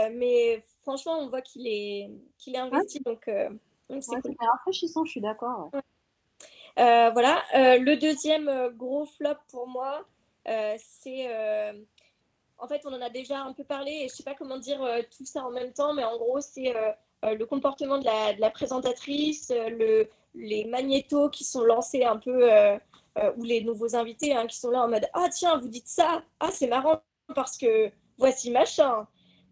euh, mais franchement, on voit qu'il est, qu'il est investi, donc euh, donc c'est Ouais, cool. c'était rafraîchissant, je suis d'accord. ouais. Euh, voilà. Euh, le deuxième gros flop pour moi, euh, c'est. euh, en fait, on en a déjà un peu parlé et je sais pas comment dire euh, tout ça en même temps, mais en gros, c'est euh, euh, le comportement de la, présentatrice, euh, le, les magnétos qui sont lancés un peu, euh, euh, ou les nouveaux invités hein, qui sont là en mode Ah, tiens, vous dites ça, ah, c'est marrant parce que voici machin.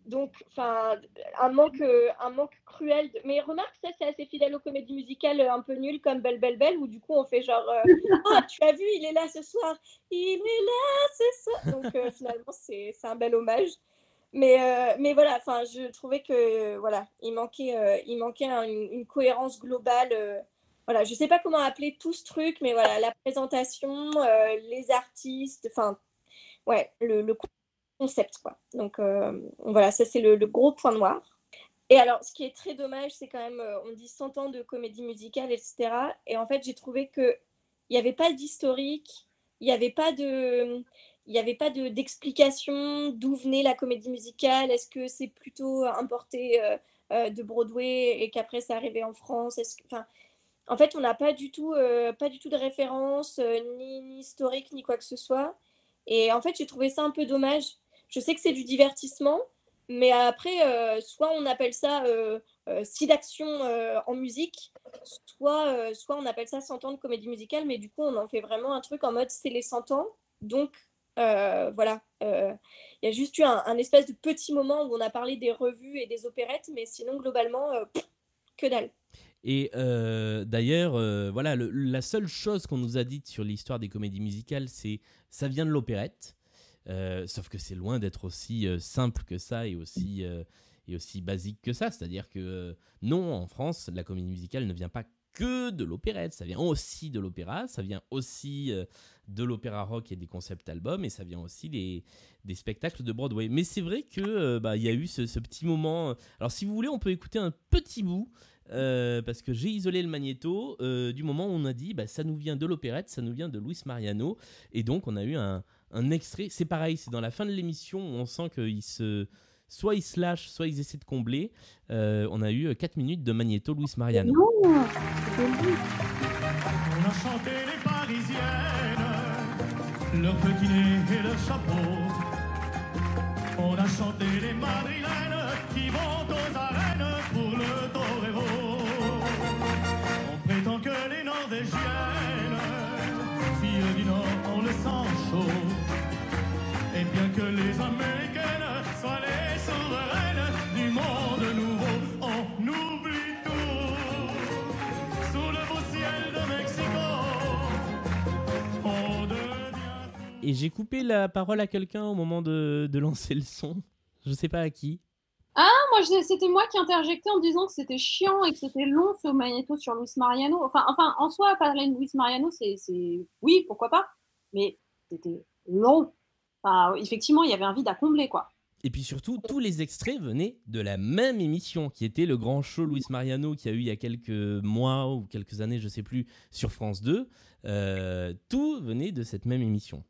Donc, enfin, un manque, un manque cruel. de- Mais remarque, ça, c'est assez fidèle aux comédies musicales euh, un peu nulles comme Belle Belle Belle, où du coup, on fait genre euh, Ah, tu as vu, il est là ce soir, il est là ce soir. Donc, euh, finalement, c'est c'est un bel hommage. Mais, euh, mais voilà, enfin, je trouvais que voilà, il manquait, il manquait un- une, cohérence globale. voilà, je sais pas comment appeler tout ce truc, mais voilà, la présentation, les artistes, enfin, ouais, le, le concept, quoi. Donc euh, voilà, ça c'est le, gros point noir. Et alors, ce qui est très dommage, c'est quand même, euh, on dit 100 ans de comédie musicale, etc. Et en fait, j'ai trouvé que il n'y avait pas d'historique, il n'y avait pas d'explication d'où venait la comédie musicale. Est-ce que c'est plutôt importé euh, de Broadway et qu'après c'est arrivé en France? En fait, on n'a pas du tout, pas du tout de référence, ni, ni historique, ni quoi que ce soit. Et en fait, j'ai trouvé ça un peu dommage. Je sais que c'est du divertissement, mais après, euh, soit on appelle ça euh, euh, scie d'action en musique, soit, soit on appelle ça 100 ans de comédie musicale, mais du coup, on en fait vraiment un truc en mode c'est les 100 ans. Donc, voilà. Il y a juste eu un, espèce de petit moment où on a parlé des revues et des opérettes, mais sinon, globalement, que dalle. Et d'ailleurs, voilà, la seule chose qu'on nous a dite sur l'histoire des comédies musicales, c'est ça vient de l'opérette. Euh, sauf que c'est loin d'être aussi euh, simple que ça et aussi, euh, et aussi basique que ça. C'est-à-dire que non, en France, la comédie musicale ne vient pas que de l'opérette, ça vient aussi de l'opéra, ça vient aussi de l'opéra rock et des concept albums, et ça vient aussi des, des spectacles de Broadway. Mais c'est vrai que bah, y a eu ce, petit moment. Alors si vous voulez, on peut écouter un petit bout. parce que j'ai isolé le magnéto du moment où on a dit bah, ça nous vient de l'opérette, ça nous vient de Luis Mariano, et donc on a eu un, un extrait. C'est pareil, c'est dans la fin de l'émission où on sent qu'ils se, soit ils se lâchent, soit ils essaient de combler. Euh, on a eu 4 minutes de magnéto Luis Mariano. Non, On a chanté les parisiennes, leur petit nez et leur chapeau. On a chanté les madrilènes qui vont aux arènes pour le torero. On prétend que les norvégiennes, filles du nord, ont le sang chaud. Que les américaines soient les souveraines du monde nouveau, on oublie tout. Sous le beau ciel de Mexico, on devient. Et j'ai coupé la parole à quelqu'un au moment de, de lancer le son. Je sais pas à qui. moi, je- c'était moi qui interjectais en disant que c'était chiant et que c'était long ce magnéto sur Luis Mariano. Enfin, enfin en soi, parler de Luis Mariano, c'est, c'est- oui, pourquoi pas, mais c'était long. Enfin, effectivement, il y avait un vide à combler, quoi. Et puis surtout, tous les extraits venaient de la même émission qui était le grand show Luis Mariano qui a eu il y a quelques mois ou quelques années, je sais plus, sur France 2. Euh, tout venait de cette même émission.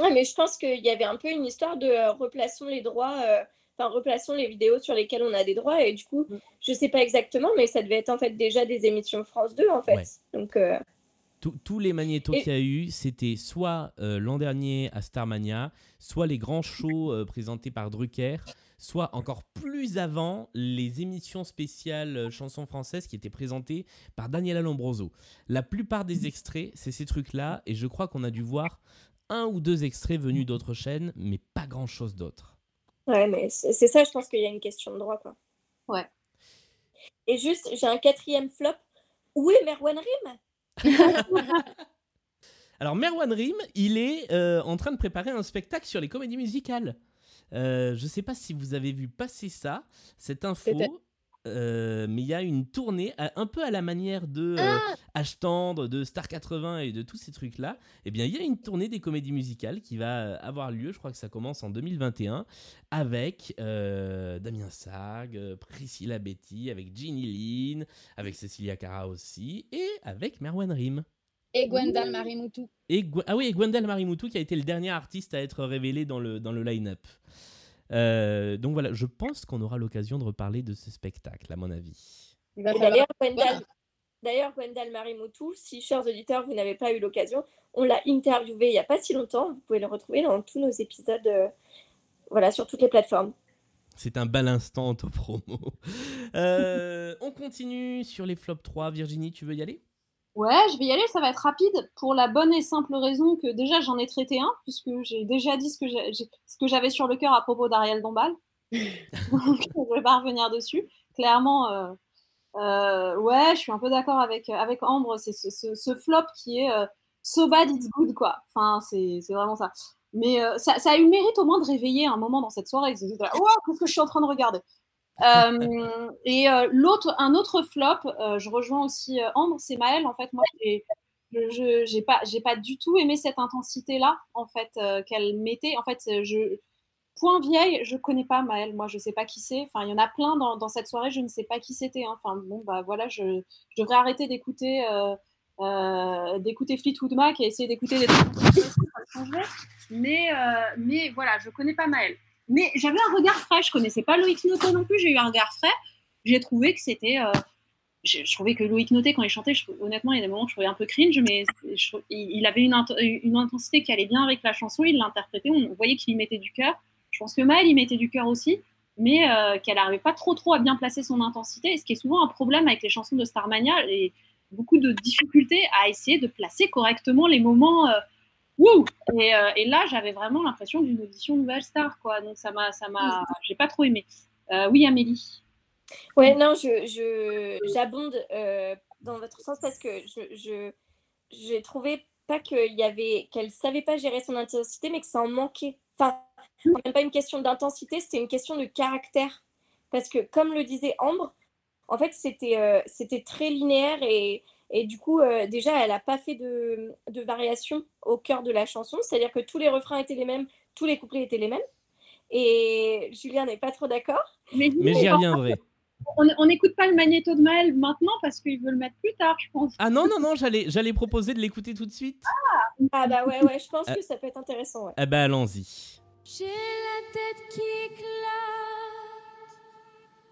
Ouais, mais je pense qu'il y avait un peu une histoire de euh, replaçons les droits, euh, enfin replaçons les vidéos sur lesquelles on a des droits. Et du coup, Mm. je sais pas exactement, mais ça devait être en fait déjà des émissions France 2 en fait. Ouais. Donc, euh, Tous- les magnétos Et- qu'il y a eu, c'était soit euh, l'an dernier à Starmania, soit les grands shows euh, présentés par Drucker, soit encore plus avant les émissions spéciales euh, chansons françaises qui étaient présentées par Daniela Lombroso. La plupart des extraits, c'est ces trucs-là, et je crois qu'on a dû voir un ou deux extraits venus d'autres chaînes, mais pas grand-chose d'autre. ouais, mais c'est c'est ça, je pense qu'il y a une question de droit, quoi. Ouais. Et juste, j'ai un quatrième flop. Où est Merwan Rim? Alors Merwan Rim, il est euh, en train de préparer un spectacle sur les comédies musicales. Euh, je ne sais pas si vous avez vu passer ça, cette info. Euh, mais il y a une tournée à- un peu à la manière de euh, H Tendre, de Star 80 et de tous ces trucs-là. Eh bien, il y a une tournée des comédies musicales qui va euh, avoir lieu, je crois que ça commence en 2021, avec euh, Damien Sag, euh, Priscilla Betty, avec Ginny Lynn, avec Cecilia Cara aussi, et avec Merwan Rim. Et Gwendal Marimoutou. Et ah oui, et Gwendal Marimoutou qui a été le dernier artiste à être révélé dans le, dans le line-up. Euh, donc voilà, je pense qu'on aura l'occasion de reparler de ce spectacle, à mon avis. D'ailleurs, Gwendal, d'ailleurs, Gwendal Marimoutou, si, chers auditeurs, vous n'avez pas eu l'occasion, on l'a interviewé il n'y a pas si longtemps. Vous pouvez le retrouver dans tous nos épisodes, euh, voilà, sur toutes les plateformes. C'est un bel instant auto-promo. Euh, on continue sur les flops 3. Virginie, tu veux y aller? Ouais, je vais y aller, ça va être rapide pour la bonne et simple raison que déjà j'en ai traité un, puisque j'ai déjà dit ce que j'avais sur le cœur à propos d'Ariel Dombal. Donc, je vais pas revenir dessus. Clairement, euh, euh, ouais, je suis un peu d'accord avec, avec Ambre. C'est ce, ce- ce flop qui est euh, so bad it's good, quoi. Enfin, c'est vraiment ça. Mais euh, ça, ça a eu le mérite au moins de réveiller un moment dans cette soirée. Oh, qu'est-ce que je suis en train de regarder? Et euh, l'autre, un autre flop, euh, je rejoins aussi euh, Ambre, c'est Maëlle. En fait, moi, j'ai je- j'ai pas, du tout aimé cette intensité-là, en fait, euh, qu'elle mettait. En fait, euh, je, Point vieille, je connais pas Maëlle, moi je sais pas qui c'est. Enfin, il y en a plein dans, cette soirée, je ne sais pas qui c'était. hein. Enfin, bon, bah voilà, je, devrais arrêter d'écouter euh, euh, d'écouter Fleetwood Mac et essayer d'écouter des trucs. Mais, euh, mais voilà, je connais pas Maëlle. Mais j'avais un regard frais, je connaissais pas Loïc Noté non plus, j'ai eu un regard frais. J'ai trouvé que c'était. euh, je, trouvais que Loïc Noté, quand il chantait, honnêtement, il y a des moments où je trouvais un peu cringe, mais il, avait une, int- une intensité qui allait bien avec la chanson, il l'interprétait, on voyait qu'il y mettait du cœur. Je pense que Maëlle y mettait du cœur aussi, mais euh, qu'elle n'arrivait pas trop trop à bien placer son intensité, ce qui est souvent un problème avec les chansons de Starmania, et beaucoup de difficultés à essayer de placer correctement les moments. euh, wouh et, euh, et là, j'avais vraiment l'impression d'une audition Nouvelle Star, quoi. Donc ça m'a, ça m'a, j'ai pas trop aimé. Euh, oui, Amélie. Ouais, non, je, je, j'abonde euh, dans votre sens parce que je, je, j'ai trouvé pas qu'il y avait, qu'elle savait pas gérer son intensité, mais que ça en manquait. Enfin, même pas une question d'intensité, c'était une question de caractère. Parce que, comme le disait Ambre, en fait, c'était, euh, c'était très linéaire et, et du coup, euh, déjà, elle n'a pas fait de, de variation au cœur de la chanson, c'est-à-dire que tous les refrains étaient les mêmes, tous les couplets étaient les mêmes. Et Julien n'est pas trop d'accord. Mais, Mais j'y on- reviendrai. on on n'écoute pas le magnéto de Maël maintenant parce qu'il veut le mettre plus tard, je pense. Ah non, non, non, j'allais j'allais proposer de l'écouter tout de suite. Ah bah ouais, ouais, je pense Euh. que ça peut être intéressant. Ouais. Ah bah allons-y. J'ai la tête qui éclate.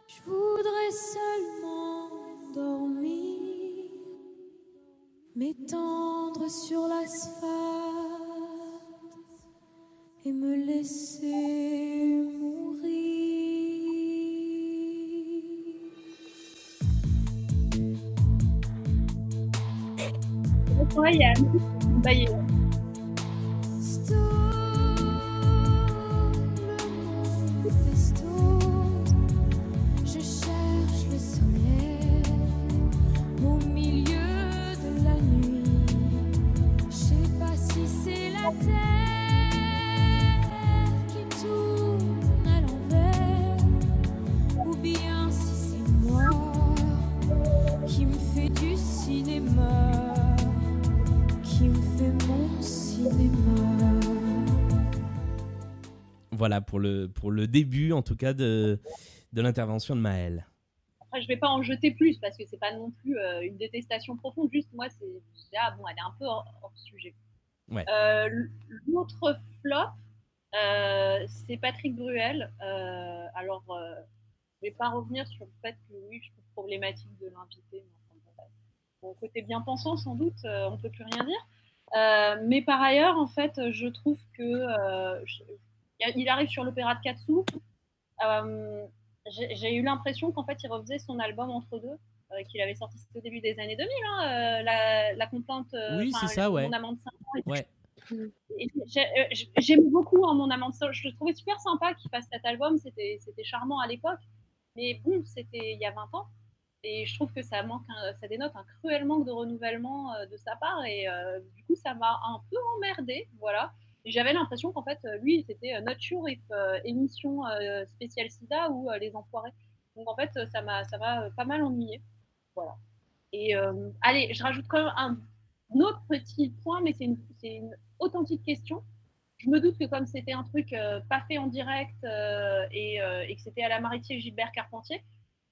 Je voudrais seulement dormir, m'étendre sur l'asphalte et me laisser mourir. Voilà pour le, pour le début en tout cas de, de l'intervention de Maëlle. Après, je vais pas en jeter plus parce que c'est pas non plus euh, une détestation profonde. Juste moi, c'est ah bon, elle est un peu hors, hors sujet. Euh, L'autre flop, euh, c'est Patrick Bruel. Euh, alors, je vais pas revenir sur le fait que oui, je trouve problématique de enfin, bon, côté bien pensant, sans doute, on peut plus rien dire. Mais par ailleurs, en fait, je trouve que arrive sur l'opéra de Katsu. J'ai eu l'impression qu'en fait, il refaisait son album entre deux, euh, qu'il avait sorti au début des années 2000, hein, euh, la, la complainte. euh, Oui, c'est ça, ouais. Mon amant de 5 ans. Ouais. J'aime beaucoup hein, mon amant de 5 Je le trouvais super sympa qu'il fasse cet album. C'était charmant à l'époque. Mais bon, c'était il y a 20 ans. Et je trouve que ça, manque un- ça dénote un cruel manque de renouvellement de sa part. Et euh, du coup, ça m'a un peu emmerdé. Voilà. J'avais l'impression qu'en fait, lui, c'était Not Sure If euh, émission euh, spéciale SIDA ou Les Enfoirés. Donc en fait, ça m'a pas mal ennuyé. Voilà. Et euh, allez, je rajoute quand même un, un autre petit point, mais c'est une, c'est une authentique question. Je me doute que comme c'était un truc euh, pas fait en direct euh, et, euh, et que c'était à la Maritier Gilbert Carpentier,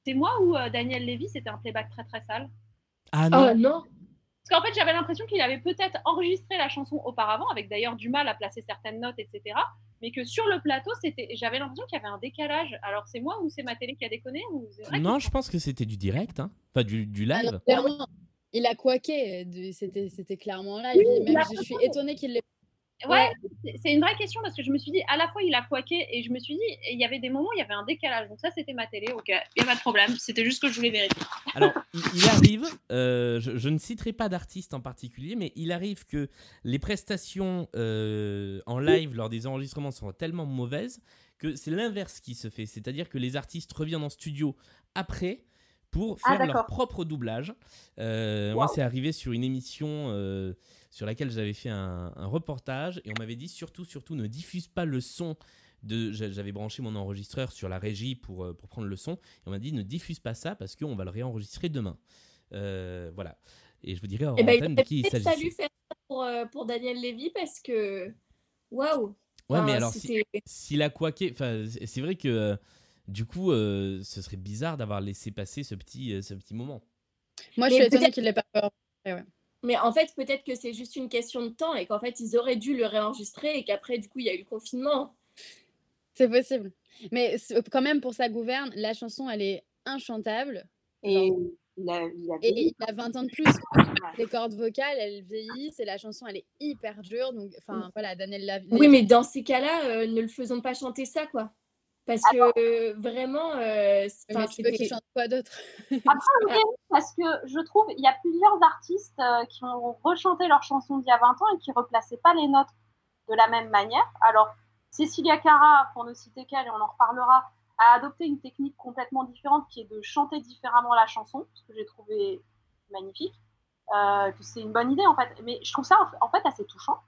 c'est moi ou euh, Daniel Lévy, c'était un playback très très sale? Ah non, non Parce qu'en fait, j'avais l'impression qu'il avait peut-être enregistré la chanson auparavant, avec d'ailleurs du mal à placer certaines notes, etc. Mais que sur le plateau, c'était, j'avais l'impression qu'il y avait un décalage. Alors c'est moi ou c'est ma télé qui a déconné ou c'est vrai non, je pense que c'était du direct, hein. enfin du, du Ah non, live. clairement, il a quaqué. de- C'était c'était clairement live. Oui, même, je suis étonnée qu'il l'ait. Ouais, c'est- une vraie question parce que je me suis dit, à la fois il a quaqué et je me suis dit, il y avait des moments où il y avait un décalage. Donc ça, c'était ma télé, ok, il n'y a pas de problème. C'était juste que je voulais vérifier. Alors, il, arrive, euh, je, je ne citerai pas d'artiste en particulier, mais il arrive que les prestations euh, en live lors des enregistrements sont tellement mauvaises que c'est l'inverse qui se fait, c'est-à-dire que les artistes reviennent en studio après pour Ah, faire leur propre doublage. Euh, Moi, c'est arrivé sur une émission sur laquelle j'avais fait un, un reportage et on m'avait dit surtout, surtout, ne diffuse pas le son. De, j'a- j'avais branché mon enregistreur sur la régie pour, euh, pour prendre le son et on m'a dit ne diffuse pas ça parce qu'on va le réenregistrer demain. Euh, voilà. Et je vous dirai en Eh ben, de qui il s'agit. fallu faire ça pour, euh, pour Daniel Lévy parce que. Waouh! Ouais, mais alors, si- s'il a quaqué, enfin, c'est vrai que du coup, euh, ce serait bizarre d'avoir laissé passer ce petit, euh, ce petit moment. Moi, je suis étonnée qu'il l'ait pas fait. Mais en fait, peut-être que c'est juste une question de temps et qu'en fait, ils auraient dû le réenregistrer et qu'après, du coup, il y a eu le confinement. C'est possible. Mais c'est- quand même, pour sa gouverne, la chanson, elle est inchantable. Et Genre, il a, il a et vieilli. il a 20 ans de plus. Les cordes vocales, elles vieillissent et la chanson, elle est hyper dure. Donc, enfin, voilà, Daniel Lav- Oui, mais dans ces cas-là, euh, ne le faisons pas chanter ça, quoi. Parce que vraiment, euh, c'est- Mais tu veux qu'il c'était- chante quoi d'autre? Après, oui, parce que je trouve il y a plusieurs artistes euh, qui ont rechanté leurs chansons d'il y a 20 ans et qui replaçaient pas les notes de la même manière. Alors, Cecilia Cara, pour ne citer qu'elle, et on en reparlera, a adopté une technique complètement différente qui est de chanter différemment la chanson, ce que j'ai trouvé magnifique. Euh, que c'est une bonne idée en fait. Mais je trouve ça en fait assez touchant.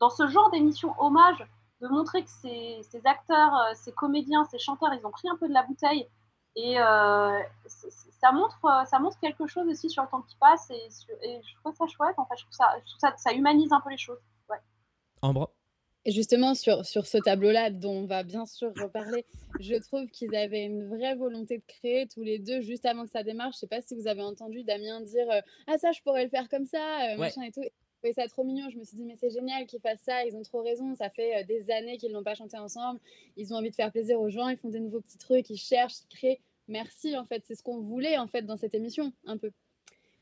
Dans ce genre d'émission hommage, de montrer que ces, ces acteurs, euh, ces comédiens, ces chanteurs, ils ont pris un peu de la bouteille et euh, ça montre, euh, ça montre quelque chose aussi sur le temps qui passe et, sur- et je trouve ça chouette. En fait, je trouve ça, je trouve ça, ça humanise un peu les choses. Ouais. Ambre, Et justement, sur, sur ce tableau-là, dont on va bien sûr reparler, je trouve qu'ils avaient une vraie volonté de créer tous les deux juste avant que ça démarre. Je sais pas si vous avez entendu Damien dire euh, Ah, ça, je pourrais le faire comme ça, euh, Ouais. machin et tout. Trouvais ça trop mignon. Je me suis dit, mais c'est génial qu'ils fassent ça. Ils ont trop raison. Ça fait euh, des années qu'ils n'ont pas chanté ensemble. Ils ont envie de faire plaisir aux gens. Ils font des nouveaux petits trucs. Ils cherchent, ils créent. Merci, en fait. C'est ce qu'on voulait, en fait, dans cette émission, un peu.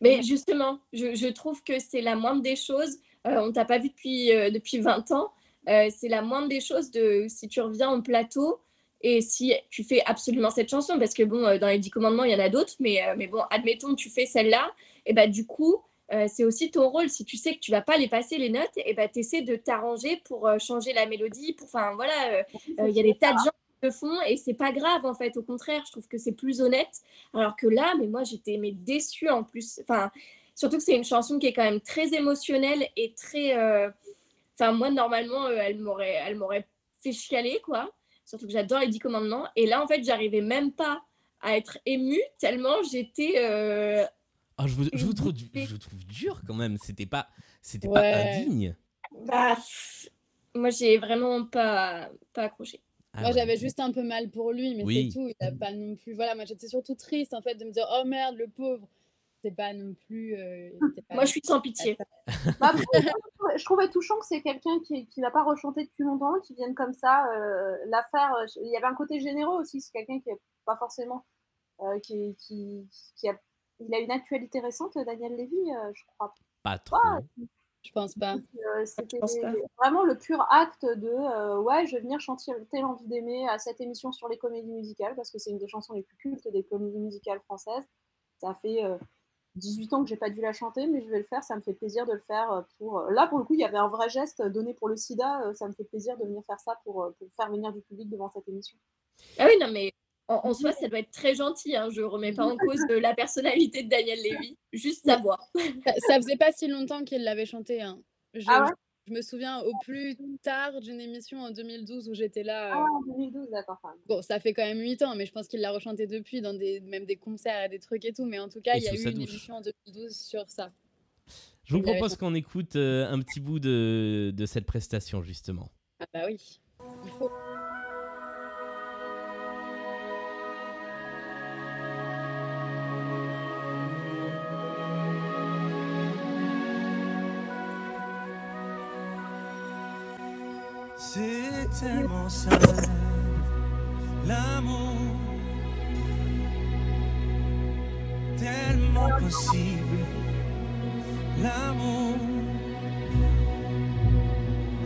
Mais justement, je, trouve que c'est la moindre des choses. Euh, on t'a pas vu depuis, euh, depuis 20 ans. Euh, c'est la moindre des choses de si tu reviens en plateau et si tu fais absolument cette chanson, parce que bon, dans les 10 commandements, il y en a d'autres, mais, mais bon, admettons tu fais celle-là, et bah du coup, euh, c'est aussi ton rôle. Si tu sais que tu vas pas les passer les notes, et bah tu essaies de t'arranger pour euh, changer la mélodie. Pour, enfin voilà, euh, euh, il y a des tas de gens qui le font et c'est pas grave en fait. Au contraire, je trouve que c'est plus honnête. Alors que là, mais moi j'étais mais déçue en plus. Enfin, surtout que c'est une chanson qui est quand même très émotionnelle et très. Enfin, moi normalement, elle m'aurait, elle m'aurait fait chialer quoi. Surtout que j'adore les Dix Commandements. Et là, en fait, j'arrivais même pas à être émue tellement j'étais. Ah, je, vous, je, vous trouve, je vous trouve dur quand même. C'était pas, c'était pas Ouais. indigne. bah, moi, j'ai vraiment pas, pas accroché. Ah moi, ouais. j'avais juste un peu mal pour lui, mais Oui. c'est tout. Il a pas non plus. Voilà, moi, j'étais surtout triste, en fait, de me dire, oh merde, le pauvre. C'est pas non plus. euh, pas Moi, je suis sans pitié. Bah, après, je trouvais- touchant que c'est quelqu'un qui qui n'a pas rechanté depuis longtemps, qui vienne comme ça euh, la faire. euh, Il y avait un côté généreux aussi. C'est quelqu'un qui n'est pas forcément. euh, qui, qui, qui a, il a une actualité récente, Daniel Lévy, euh, je crois. Pas trop. Je pense pas. Euh, C'était vraiment le pur acte de euh, ouais, je vais venir chanter l'envie d'aimer à cette émission sur les comédies musicales parce que c'est une des chansons les plus cultes des comédies musicales françaises. Ça fait euh, 18 ans que j'ai pas dû la chanter, mais je vais le faire. Ça me fait plaisir de le faire pour. Là, pour le coup, il y avait un vrai geste donné pour le SIDA. Ça me fait plaisir de venir faire ça pour, pour faire venir du public devant cette émission. Ah oui, non, mais en, en soi, ça doit être très gentil. Hein. Je remets pas en cause euh, la personnalité de Daniel Lévy. Juste sa voix. Ça, faisait pas si longtemps qu'il l'avait chanté. hein. Je, Ah ouais? je me souviens au plus tard d'une émission en 2012 où j'étais là. Ah, euh, en 2012, d'accord. Bon, ça fait quand même 8 ans, mais je pense qu'il l'a rechanté depuis dans des, même des concerts et des trucs et tout. Mais en tout cas, il y a eu une douche. émission en 2012 sur ça. Je vous propose qu'on écoute euh, un petit bout de, de cette prestation justement. Ah bah oui, il faut. Tellement simple, l'amour, tellement possible, l'amour,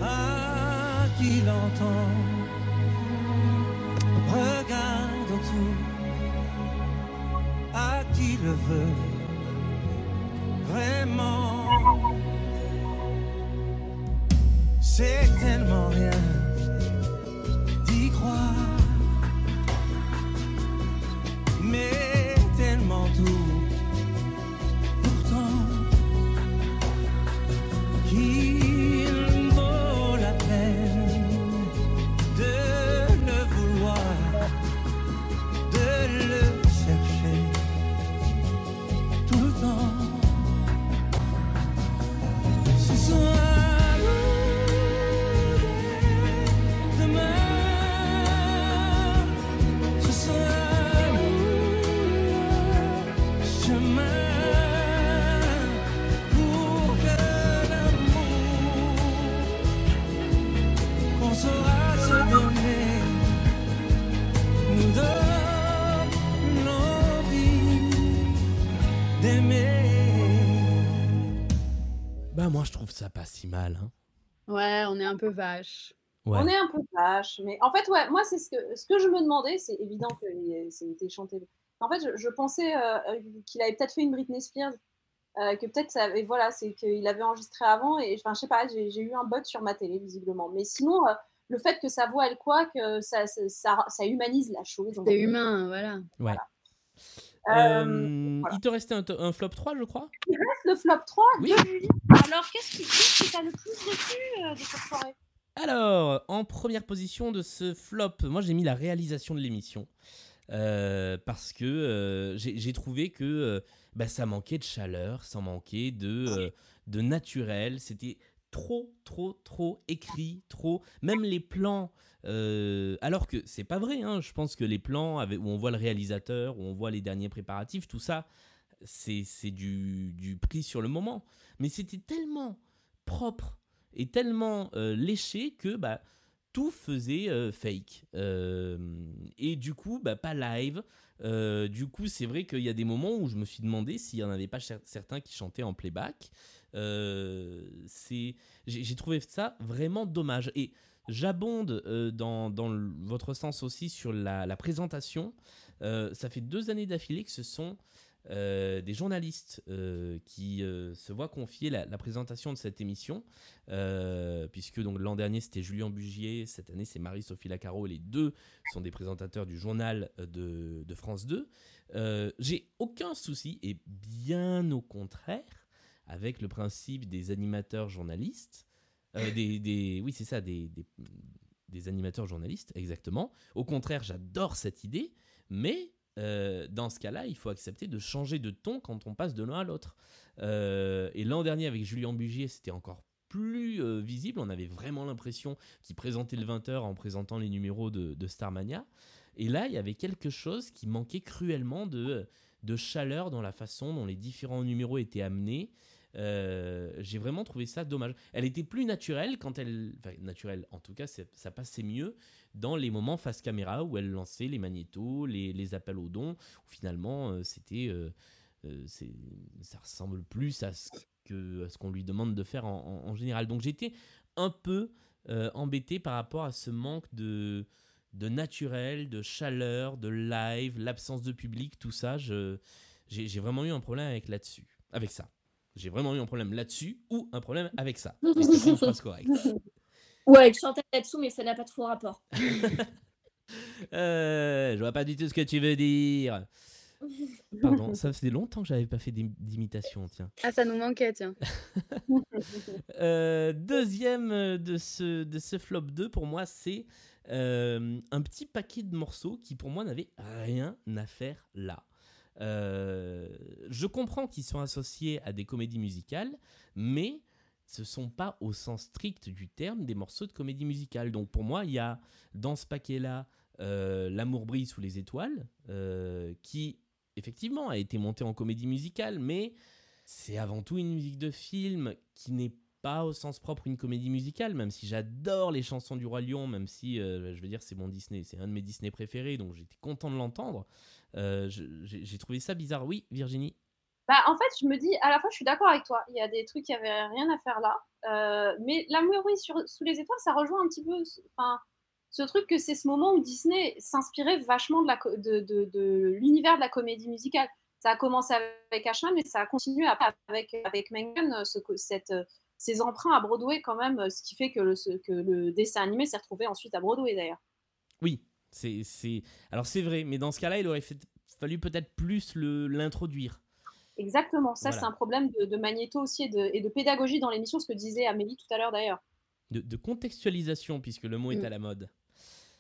à qui l'entend, regarde autour, à qui le veut, vraiment. C'est trouve ça pas si mal. hein. Ouais, on est un peu vache. Ouais. On est un peu vache, mais en fait, ouais, moi, c'est ce que, ce que je me demandais, c'est évident que c'était chanté. En fait, je, je pensais euh, euh, qu'il avait peut-être fait une Britney Spears, euh, que peut-être ça, et voilà, c'est qu'il avait enregistré avant, et enfin, je sais pas, j'ai j'ai eu un bug sur ma télé, visiblement. Mais sinon, euh, le fait que sa voix, elle quoi, que ça, ça, ça, ça humanise la chose. C'est humain, voilà. Ouais. Euh, Euh, voilà. Il te restait un, flop 3, je crois Il reste le flop 3 Oui. de Julie. Alors, qu'est-ce qui qui t'a le plus déçu euh, de cette soirée? Alors, en première position de ce flop, moi j'ai mis la réalisation de l'émission. Euh, parce que euh, j'ai trouvé que euh, bah, ça manquait de chaleur, ça manquait de, euh, de naturel. C'était trop, trop, trop écrit, trop. Même les plans. euh, alors que c'est pas vrai, hein, je pense que les plans où on voit le réalisateur, où on voit les derniers préparatifs, tout ça, c'est du, du prix sur le moment. Mais c'était tellement propre et tellement euh, léché que bah, tout faisait euh, fake. Et du coup, bah, pas live. Du coup, c'est vrai qu'il y a des moments où je me suis demandé s'il n'y en avait pas cer- certains qui chantaient en playback. Euh, c'est- J'ai trouvé ça vraiment dommage. Et j'abonde euh, dans, dans votre sens aussi sur la, la présentation. Euh, ça fait deux années d'affilée que ce sont des journalistes qui se voient confier la, présentation de cette émission, puisque donc l'an dernier c'était Julien Bugier, cette année c'est Marie-Sophie Lacaro, et les deux sont des présentateurs du journal de, de France 2. Euh, J'ai aucun souci, et bien au contraire, avec le principe des animateurs journalistes, euh, des, des- oui c'est ça, des, des, animateurs journalistes, exactement. Au contraire, j'adore cette idée, mais euh, dans ce cas-là, il faut accepter de changer de ton quand on passe de l'un à l'autre. Euh, et l'an dernier, avec Julien Bugier, c'était encore plus visible. On avait vraiment l'impression qu'il présentait le 20h en présentant les numéros de, de Starmania. Et là, il y avait quelque chose qui manquait cruellement de, de chaleur dans la façon dont les différents numéros étaient amenés. Euh, j'ai vraiment trouvé ça dommage. Elle était plus naturelle quand elle. Enfin, naturelle, en tout cas, ça passait mieux dans les moments face caméra où elle lançait les magnétos, les, appels aux dons, où finalement, euh, c'était. euh, ça ressemble plus à ce qu'on lui demande de faire en, général. Donc j'étais un peu embêté par rapport à ce manque de, de naturel, de chaleur, de live, l'absence de public, tout ça. j'ai vraiment eu un problème avec là-dessus, avec ça. J'ai vraiment eu un problème là-dessus ou un problème avec ça. C'est une phrase correcte. Ouais, avec Chantal là-dessous, mais ça n'a pas trop rapport. Euh, je vois pas du tout ce que tu veux dire. Pardon, ça faisait longtemps que j'avais pas fait d'im- d'imitation, tiens. Ah, ça nous manquait, tiens. Euh, deuxième de ce, de ce flop 2, pour moi, c'est euh, un petit paquet de morceaux qui, pour moi, n'avaient rien à faire là. Euh, je comprends qu'ils sont associés à des comédies musicales, mais ce sont pas au sens strict du terme des morceaux de comédie musicale. Donc pour moi, il y a dans ce paquet-là euh, L'amour brille sous les étoiles, euh, qui effectivement a été monté en comédie musicale, mais c'est avant tout une musique de film qui n'est pas au sens propre une comédie musicale, même si j'adore les chansons du Roi Lion, même si, euh, je veux dire, c'est mon Disney, c'est un de mes Disney préférés, donc j'étais content de l'entendre. Euh, j'ai trouvé ça bizarre. Oui, Virginie? Bah, en fait, je me dis, à la fois, je suis d'accord avec toi. Il y a des trucs qui avaient rien à faire là. Euh, mais l'amour oui, sur, sous les étoiles, ça rejoint un petit peu ce- truc que c'est ce moment où Disney s'inspirait vachement de, l'univers de la comédie musicale. Ça a commencé avec Ashman, mais ça a continué après avec, avec Mengen, cette, euh, ces emprunts à Broadway quand même, ce qui fait que le, ce- que le dessin animé s'est retrouvé ensuite à Broadway d'ailleurs. Oui, c'est, c'est... Alors c'est vrai, mais dans ce cas-là, il aurait fait- fallu peut-être plus le, l'introduire. Exactement, ça Voilà. c'est un problème de, de magnéto aussi et de, et de pédagogie dans l'émission, ce que disait Amélie tout à l'heure d'ailleurs. de, de contextualisation, puisque le mot est Mm. à la mode.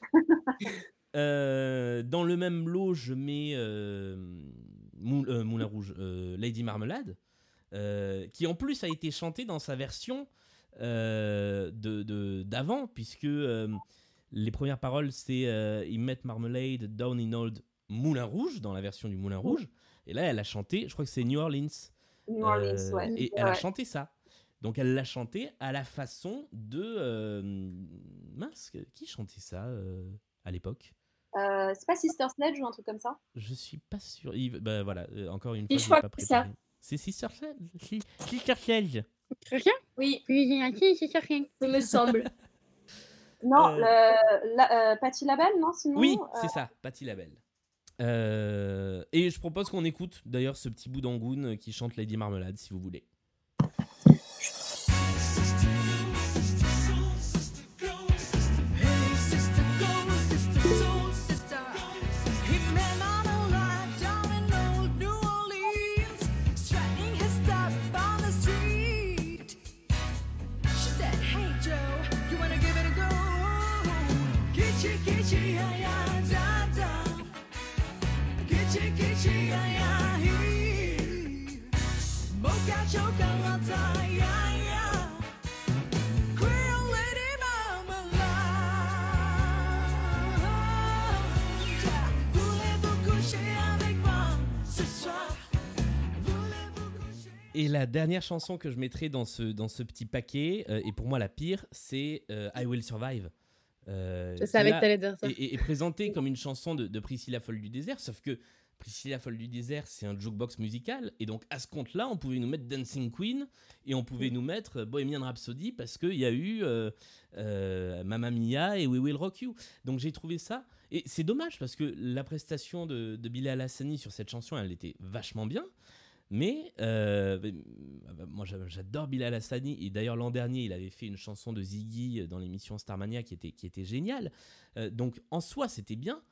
Euh, dans le même lot, je mets euh, Moul- euh, Moulin Rouge, euh, Lady Marmelade, euh, qui en plus a été chanté dans sa version euh, de, d'avant, puisque euh, les premières paroles c'est Ils mettent Marmalade down in old Moulin Rouge, dans la version du Moulin Rouge. Et là, elle a chanté, je crois que c'est New Orleans. New Orleans, ouais. Et Ouais, elle a chanté ça. Donc elle l'a chanté à la façon de... mince, qui chantait ça à l'époque? Euh, c'est pas Sister Sledge ou un truc comme ça? Je suis pas sûr. Bah, voilà, euh, encore une fois, je crois pas que c'est ça. C'est Sister Sister Rien Oui, Oui, rien, c'est ça, rien. il me semble. Non, Euh. le, la, euh, Patti Labelle, non Sinon, Oui, euh, c'est ça, Patti Labelle. Euh, et je propose qu'on écoute d'ailleurs ce petit bout d'Angoun qui chante Lady Marmelade si vous voulez. Et la dernière chanson que je mettrai dans ce, dans ce petit paquet, euh, et pour moi la pire, c'est euh, I Will Survive. Euh, Je savais que t'allais dire ça. est, est- présentée comme une chanson de, de Priscilla Folle du désert, sauf que Priscilla Folle du désert, c'est un jukebox musical, et donc à ce compte-là, on pouvait nous mettre Dancing Queen, et on pouvait nous mettre Bohemian Rhapsody, parce qu'il y a eu euh, euh, Mamma Mia et We Will Rock You. Donc j'ai trouvé ça, et c'est dommage, parce que la prestation de, de Bilal Hassani sur cette chanson, elle était vachement bien, mais euh, bah, moi j'a- j'adore Bilal Hassani et d'ailleurs l'an dernier il avait fait une chanson de Ziggy dans l'émission Starmania qui était, qui était géniale. Euh, donc en soi c'était bien,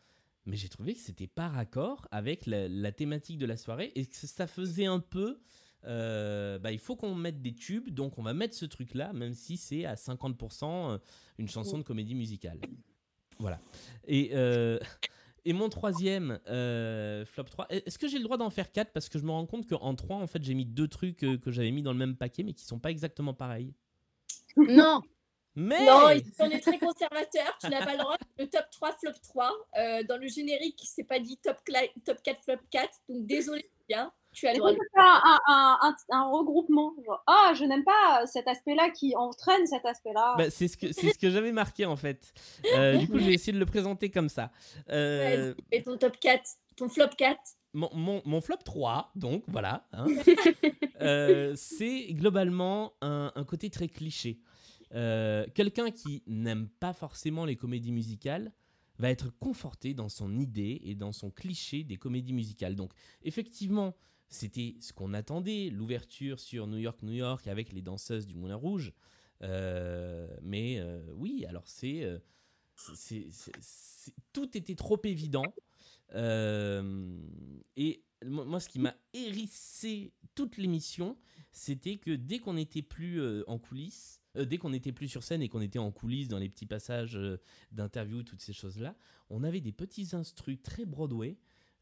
mais j'ai trouvé que c'était pas raccord avec la, la thématique de la soirée et que ça faisait un peu. euh, bah, il faut qu'on mette des tubes, donc on va mettre ce truc là, même si c'est à 50% euh, une chanson de comédie musicale. Voilà. Et, euh, et mon troisième euh, flop 3, est-ce que j'ai le droit d'en faire 4 Parce que je me rends compte qu'en 3, en fait, j'ai mis deux trucs euh, que j'avais mis dans le même paquet, mais qui sont pas exactement pareils. Non Mais Non, on est très conservateur. Tu n'as pas le droit. Le top 3, flop 3. Euh, dans le générique, c'est pas dit top, top 4, flop 4. Donc, désolé, bien. Tu as un, un- un- un regroupement Ah, je n'aime pas cet aspect-là qui entraîne cet aspect-là. Bah, c'est ce que, c'est ce que j'avais marqué en fait. Euh, du coup, je vais essayer de le présenter comme ça. Euh, Et ton top 4, ton flop 4. mon, mon- mon flop 3, donc voilà, hein, euh, c'est globalement un, un côté très cliché. Euh, Quelqu'un qui n'aime pas forcément les comédies musicales va être conforté dans son idée et dans son cliché des comédies musicales. Donc, effectivement, c'était ce qu'on attendait, l'ouverture sur New York, New York, avec les danseuses du Moulin Rouge. Euh, mais euh, oui, alors c'est, euh, c'est- tout était trop évident. Et moi, ce qui m'a hérissé toute l'émission, c'était que dès qu'on n'était plus en coulisses, dès qu'on n'était plus sur scène et qu'on était en coulisses dans les petits passages euh, d'interview, toutes ces choses-là, on avait des petits instrus très Broadway,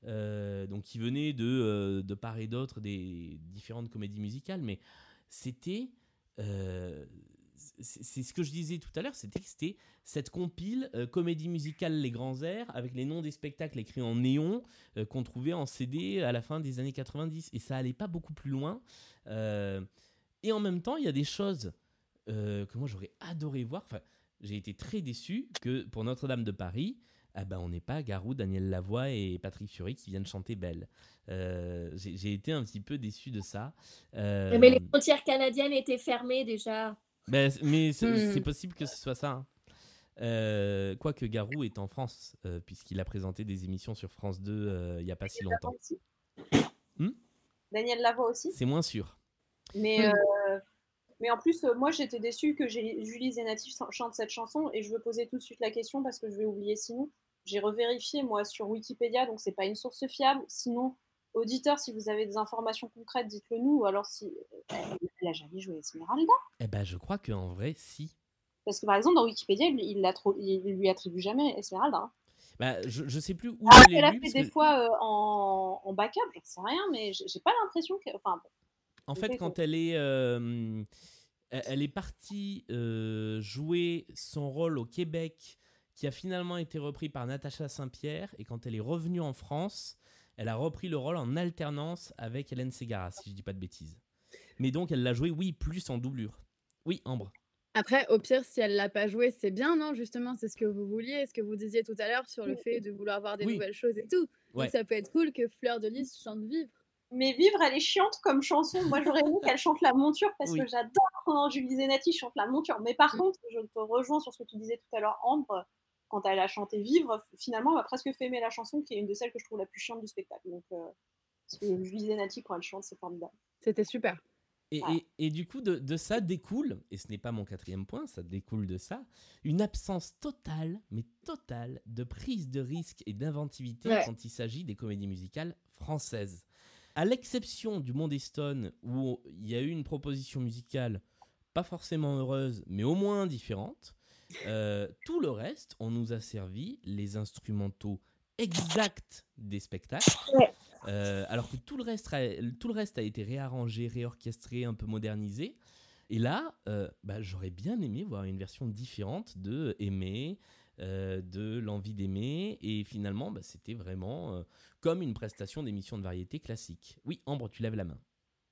euh, donc qui venaient de, euh, de part et d'autre des différentes comédies musicales, mais c'était euh, c'est ce que je disais tout à l'heure, c'était que c'était cette compile comédie musicale Les Grands Airs avec les noms des spectacles écrits en néon qu'on trouvait en CD à la fin des années 90 et ça allait pas beaucoup plus loin. Et en même temps, il y a des choses que moi j'aurais adoré voir. Enfin, j'ai été très déçu que pour Notre-Dame de Paris, ah ben, on n'est pas Garou, Daniel Lavoie et Patrick Fury qui viennent chanter Belle. Euh, j'ai été un petit peu déçu de ça. Euh, Mais les frontières canadiennes étaient fermées déjà. ben, mais c'est Hmm. c'est possible que ce soit ça. hein. Euh, Quoique Garou est en France, puisqu'il a présenté des émissions sur France 2 euh, il n'y a pas si longtemps. Hmm Daniel Lavoie aussi. C'est moins sûr. Mais, euh, mais en plus, moi, j'étais déçue que Julie Zenati ch- chante cette chanson et je veux poser tout de suite la question parce que je vais oublier sinon. J'ai revérifié, moi, sur Wikipédia, donc c'est pas une source fiable. Sinon, auditeur, si vous avez des informations concrètes, dites-le nous. Ou alors, si elle a jamais joué Esmeralda. Eh ben, je crois qu'en vrai, si. Parce que par exemple, dans Wikipédia, il, trop- il lui attribue jamais Esmeralda. hein. Bah, je, je sais plus où Ah, je l'ai elle a lu, fait des que, fois euh, en, en backup, j'en sais rien, mais j'ai pas l'impression que. Enfin, bon. en fait, quand elle est, euh, elle elle est partie euh, jouer son rôle au Québec, qui a finalement été repris par Natacha Saint-Pierre, et quand elle est revenue en France, elle a repris le rôle en alternance avec Hélène Ségara, si je dis pas de bêtises. Mais donc, elle l'a joué, oui, plus en doublure. Oui, Ambre. Après, au pire, si elle l'a pas joué, c'est bien, non Justement, c'est ce que vous vouliez, ce que vous disiez tout à l'heure sur le fait de vouloir voir des Oui. nouvelles choses et tout. Ouais. Donc ça peut être cool que Fleur de Lys chante Vivre. Mais Vivre, elle est chiante comme chanson. Moi, j'aurais aimé qu'elle chante La Monture parce Oui. que j'adore quand Julie Zenati chante La Monture. Mais par Mm. contre, je te rejoins sur ce que tu disais tout à l'heure, Ambre. Quand elle a chanté Vivre, finalement, elle m'a presque fait aimer la chanson qui est une de celles que je trouve la plus chiante du spectacle. Donc, euh, parce que Julie Zenati, quand elle chante, c'est formidable. C'était super. Et, Ouais. et- et du coup, de, de ça découle, et ce n'est pas mon quatrième point, ça découle de ça, une absence totale, mais totale, de prise de risque et d'inventivité Ouais. quand il s'agit des comédies musicales françaises. À l'exception du Monde Stone, où il y a eu une proposition musicale pas forcément heureuse, mais au moins différente, euh, tout le reste, on nous a servi les instrumentaux exacts des spectacles. Euh, alors que tout le, reste a, tout le reste a été réarrangé, réorchestré, un peu modernisé. Et là, euh, bah, j'aurais bien aimé voir une version différente de Aimer, euh, de L'envie d'aimer. Et finalement, bah, c'était vraiment euh, comme une prestation d'émission de variété classique. Oui, Ambre, tu lèves la main.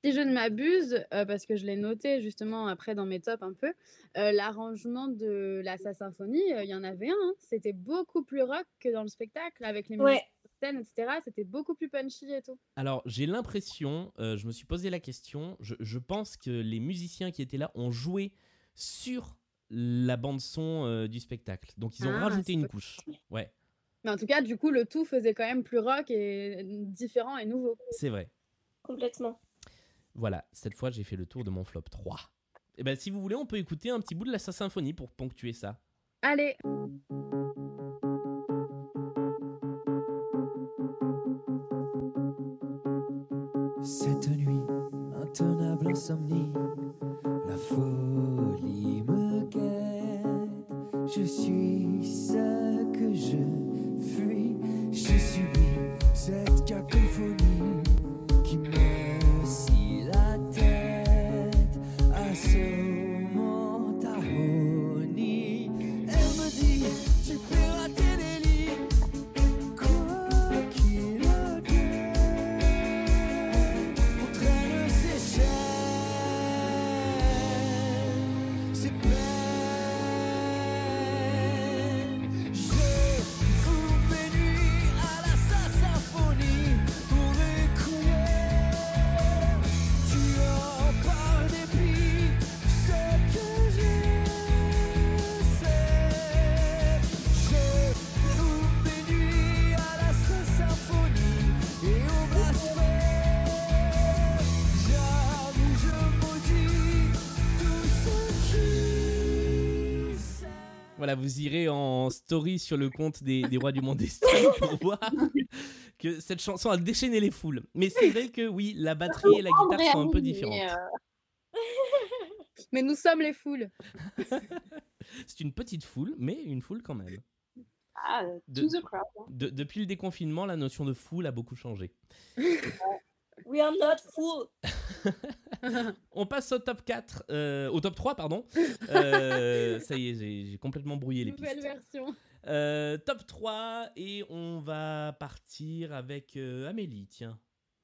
Si je ne m'abuse, euh, parce que je l'ai noté justement après dans mes tops un peu, euh, l'arrangement de la Sa Symphonie, euh, il y en avait un. hein. C'était beaucoup plus rock que dans le spectacle, avec les Ouais. musiques sur scène, etc. C'était beaucoup plus punchy et tout. Alors, j'ai l'impression, euh, je me suis posé la question, je, je pense que les musiciens qui étaient là ont joué sur la bande-son euh, du spectacle. Donc, ils ont Ah, rajouté une couche. Ouais, Mais en tout cas, du coup, le tout faisait quand même plus rock et différent et nouveau. c'est vrai. Complètement. Voilà, cette fois, j'ai fait le tour de mon flop 3. Et ben, si vous voulez, on peut écouter un petit bout de la Sa symphonie pour ponctuer ça. Allez, Cette nuit, intenable insomnie, la folie me guette. Je suis ce que je fuis, je subis story sur le compte des, des Rois du Monde pour voir que cette chanson a déchaîné les foules. Mais c'est vrai que oui, la batterie et la André guitare sont un peu différentes. euh, mais nous sommes les foules. C'est une petite foule, mais une foule quand même. ah, De- to the crowd. hein. De- depuis le déconfinement, la notion de foule a beaucoup changé. We are not fool. On passe au top 4, euh, au top 3, pardon. Euh, ça y est, j'ai complètement brouillé les Nouvelle pistes. version. Euh, top 3, et on va partir avec euh, Amélie, tiens,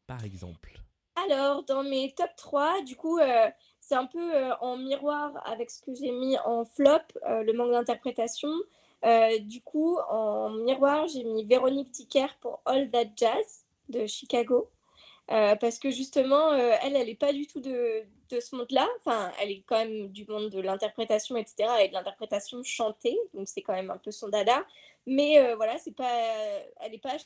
par exemple. Alors, dans mes top 3, du coup, euh, c'est un peu euh, en miroir avec ce que j'ai mis en flop, euh, le manque d'interprétation. Euh, du coup, en miroir, j'ai mis Véronique Dicker pour All That Jazz de Chicago. Euh, parce que justement, euh, elle, elle n'est pas du tout de, ce monde-là. Enfin, elle est quand même du monde de l'interprétation, etc. et de l'interprétation chantée. Donc, c'est quand même un peu son dada. Mais euh, voilà, c'est pas, elle n'est pas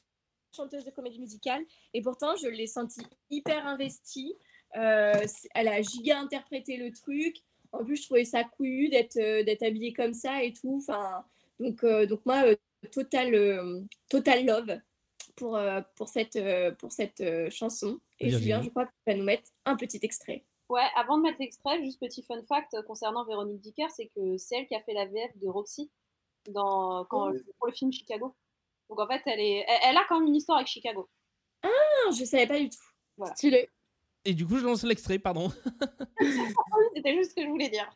chanteuse de comédie musicale. Et pourtant, je l'ai sentie hyper investie. Elle a giga interprété le truc. En plus, je trouvais ça couillu d'être d'être habillée comme ça et tout. Enfin, donc, donc moi, total, total love pour, euh, pour cette, euh, pour cette euh, chanson. Et Virginie. Julien, je crois que tu vas nous mettre un petit extrait. Ouais, avant de mettre l'extrait, juste petit fun fact concernant Véronique Dicker, c'est que c'est elle qui a fait la VF de Roxy dans, quand, pour le film Chicago. Donc en fait, elle, est, elle, elle a quand même une histoire avec Chicago. Ah, je savais pas du tout. Stylé. Et du coup, je lance l'extrait, pardon. C'était juste ce que je voulais dire.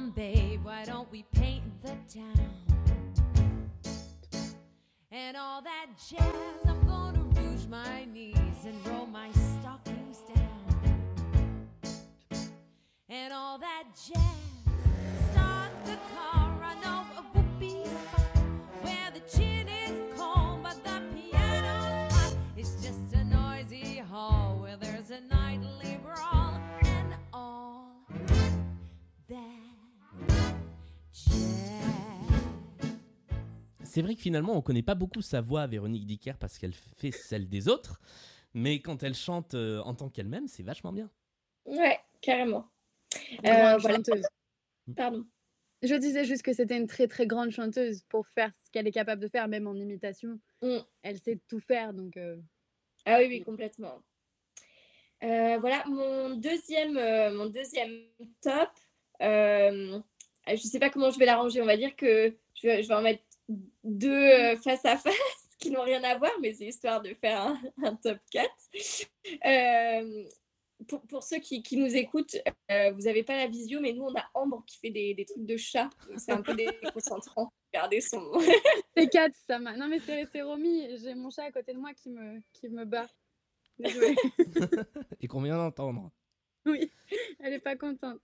On, babe, why don't we paint the town? And all that jazz, I'm gonna rouge my knees and roll my stockings down. And all that jazz, C'est vrai que finalement, on connaît pas beaucoup sa voix, Véronique Dicker, parce qu'elle fait celle des autres. Mais quand elle chante euh, en tant qu'elle-même, c'est vachement bien. Ouais, carrément. Euh, voilà. chanteuse. Pardon. Je disais juste que c'était une très très grande chanteuse pour faire ce qu'elle est capable de faire, même en imitation. Mm. Elle sait tout faire, donc euh, Ah oui, oui, complètement. Euh, voilà, mon deuxième, euh, mon deuxième top. euh, je ne sais pas comment je vais l'arranger. On va dire que je vais, je vais en mettre deux euh, face à face qui n'ont rien à voir, mais c'est histoire de faire un, un top 4. Euh, pour, pour ceux qui, qui nous écoutent, euh, vous n'avez pas la visio, mais nous, on a Ambre qui fait des, des trucs de chat. C'est un peu déconcentrant. Regardez son. c'est 4, ça m'a. Non, mais c'est c'est Romy, j'ai mon chat à côté de moi qui me, qui me bat. Et qu'on vient d'entendre. oui, elle est pas contente.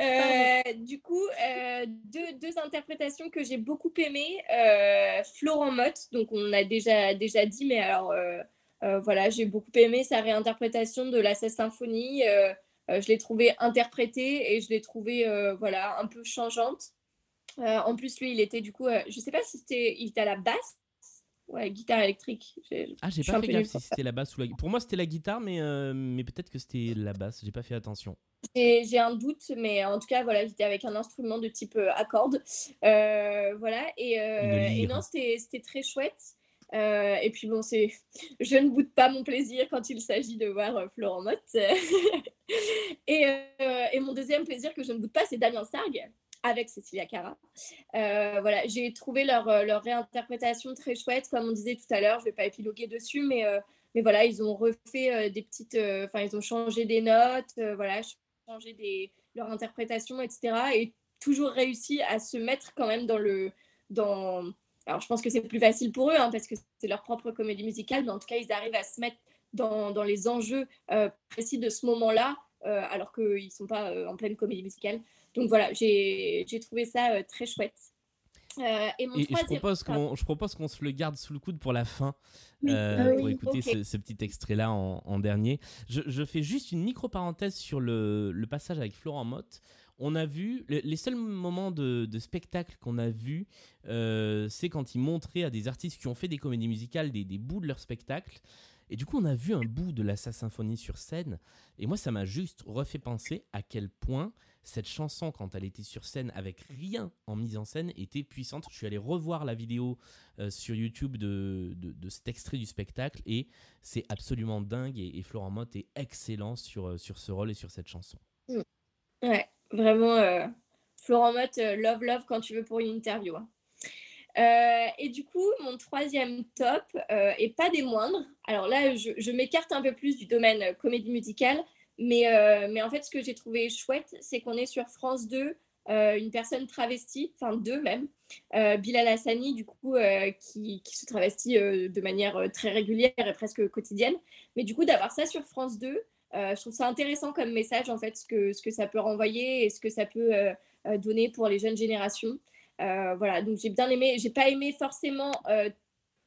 Euh, du coup, euh, deux, deux interprétations que j'ai beaucoup aimées. Euh, Florent Mott, donc on a déjà, déjà dit, mais alors voilà, j'ai beaucoup aimé sa réinterprétation de la Sèche Symphonie. Je l'ai trouvée interprétée et je l'ai trouvée voilà, un peu changeante. En plus, lui, il était du coup, je sais pas si c'était, il était à la basse ou à la guitare électrique. Ah, j'ai pas fait gaffe si pour c'était la basse ou la Pour moi, c'était la guitare, mais, euh, mais peut-être que c'était la basse. J'ai pas fait attention. J'ai un doute, mais en tout cas, voilà, j'étais avec un instrument de type euh, à cordes. Euh, voilà, et, euh, et non, c'était très chouette. Euh, et puis bon, c'est, je ne boude pas mon plaisir quand il s'agit de voir euh, Florent Mott. et, euh, et mon deuxième plaisir que je ne boude pas, c'est Damien Sargue avec Cécilia Cara. Euh, voilà, j'ai trouvé leur, euh, leur réinterprétation très chouette, comme on disait tout à l'heure. Je vais pas épiloguer dessus, mais euh, mais voilà, ils ont refait euh, des petites, euh, enfin ils ont changé des notes, euh, voilà, changé des leur interprétation, etc. Et toujours réussi à se mettre quand même dans le dans alors je pense que c'est plus facile pour eux hein, parce que c'est leur propre comédie musicale, mais en tout cas ils arrivent à se mettre dans, les enjeux euh, précis de ce moment-là, euh, alors qu'ils ne sont pas euh, en pleine comédie musicale. Donc voilà, j'ai trouvé ça très chouette. Euh, et mon Et, et je propose qu'on je propose qu'on se le garde sous le coude pour la fin, Oui. euh, Ah pour oui, écouter ce, ce petit extrait-là en, en dernier. Je, je fais juste une micro-parenthèse sur le, le passage avec Florent Mott. On a vu, le- les seuls moments de, de spectacle qu'on a vus, euh, c'est quand ils montraient à des artistes qui ont fait des comédies musicales des, des bouts de leur spectacle. Et du coup, on a vu un bout de la Sa Symphonie sur scène. Et moi, ça m'a juste refait penser à quel point cette chanson, quand elle était sur scène avec rien en mise en scène, était puissante. Je suis allé revoir la vidéo euh, sur YouTube de, de, cet extrait du spectacle et c'est absolument dingue. Et, Florent Mott est excellent sur, euh, sur ce rôle et sur cette chanson. Ouais, vraiment, euh, Florent Mott, love, love quand tu veux pour une interview. hein. Et du coup, mon troisième top, euh, et pas des moindres, alors là, je, m'écarte un peu plus du domaine comédie musicale, mais, euh, mais en fait, ce que j'ai trouvé chouette, c'est qu'on est sur France 2, euh, une personne travestie, enfin deux même, euh, Bilal Hassani, du coup, euh, qui, qui se travestit de manière très régulière et presque quotidienne. Mais du coup, d'avoir ça sur France 2, euh, je trouve ça intéressant comme message, en fait, ce que, ce que ça peut renvoyer et ce que ça peut donner pour les jeunes générations. Voilà, donc j'ai bien aimé. J'ai pas aimé forcément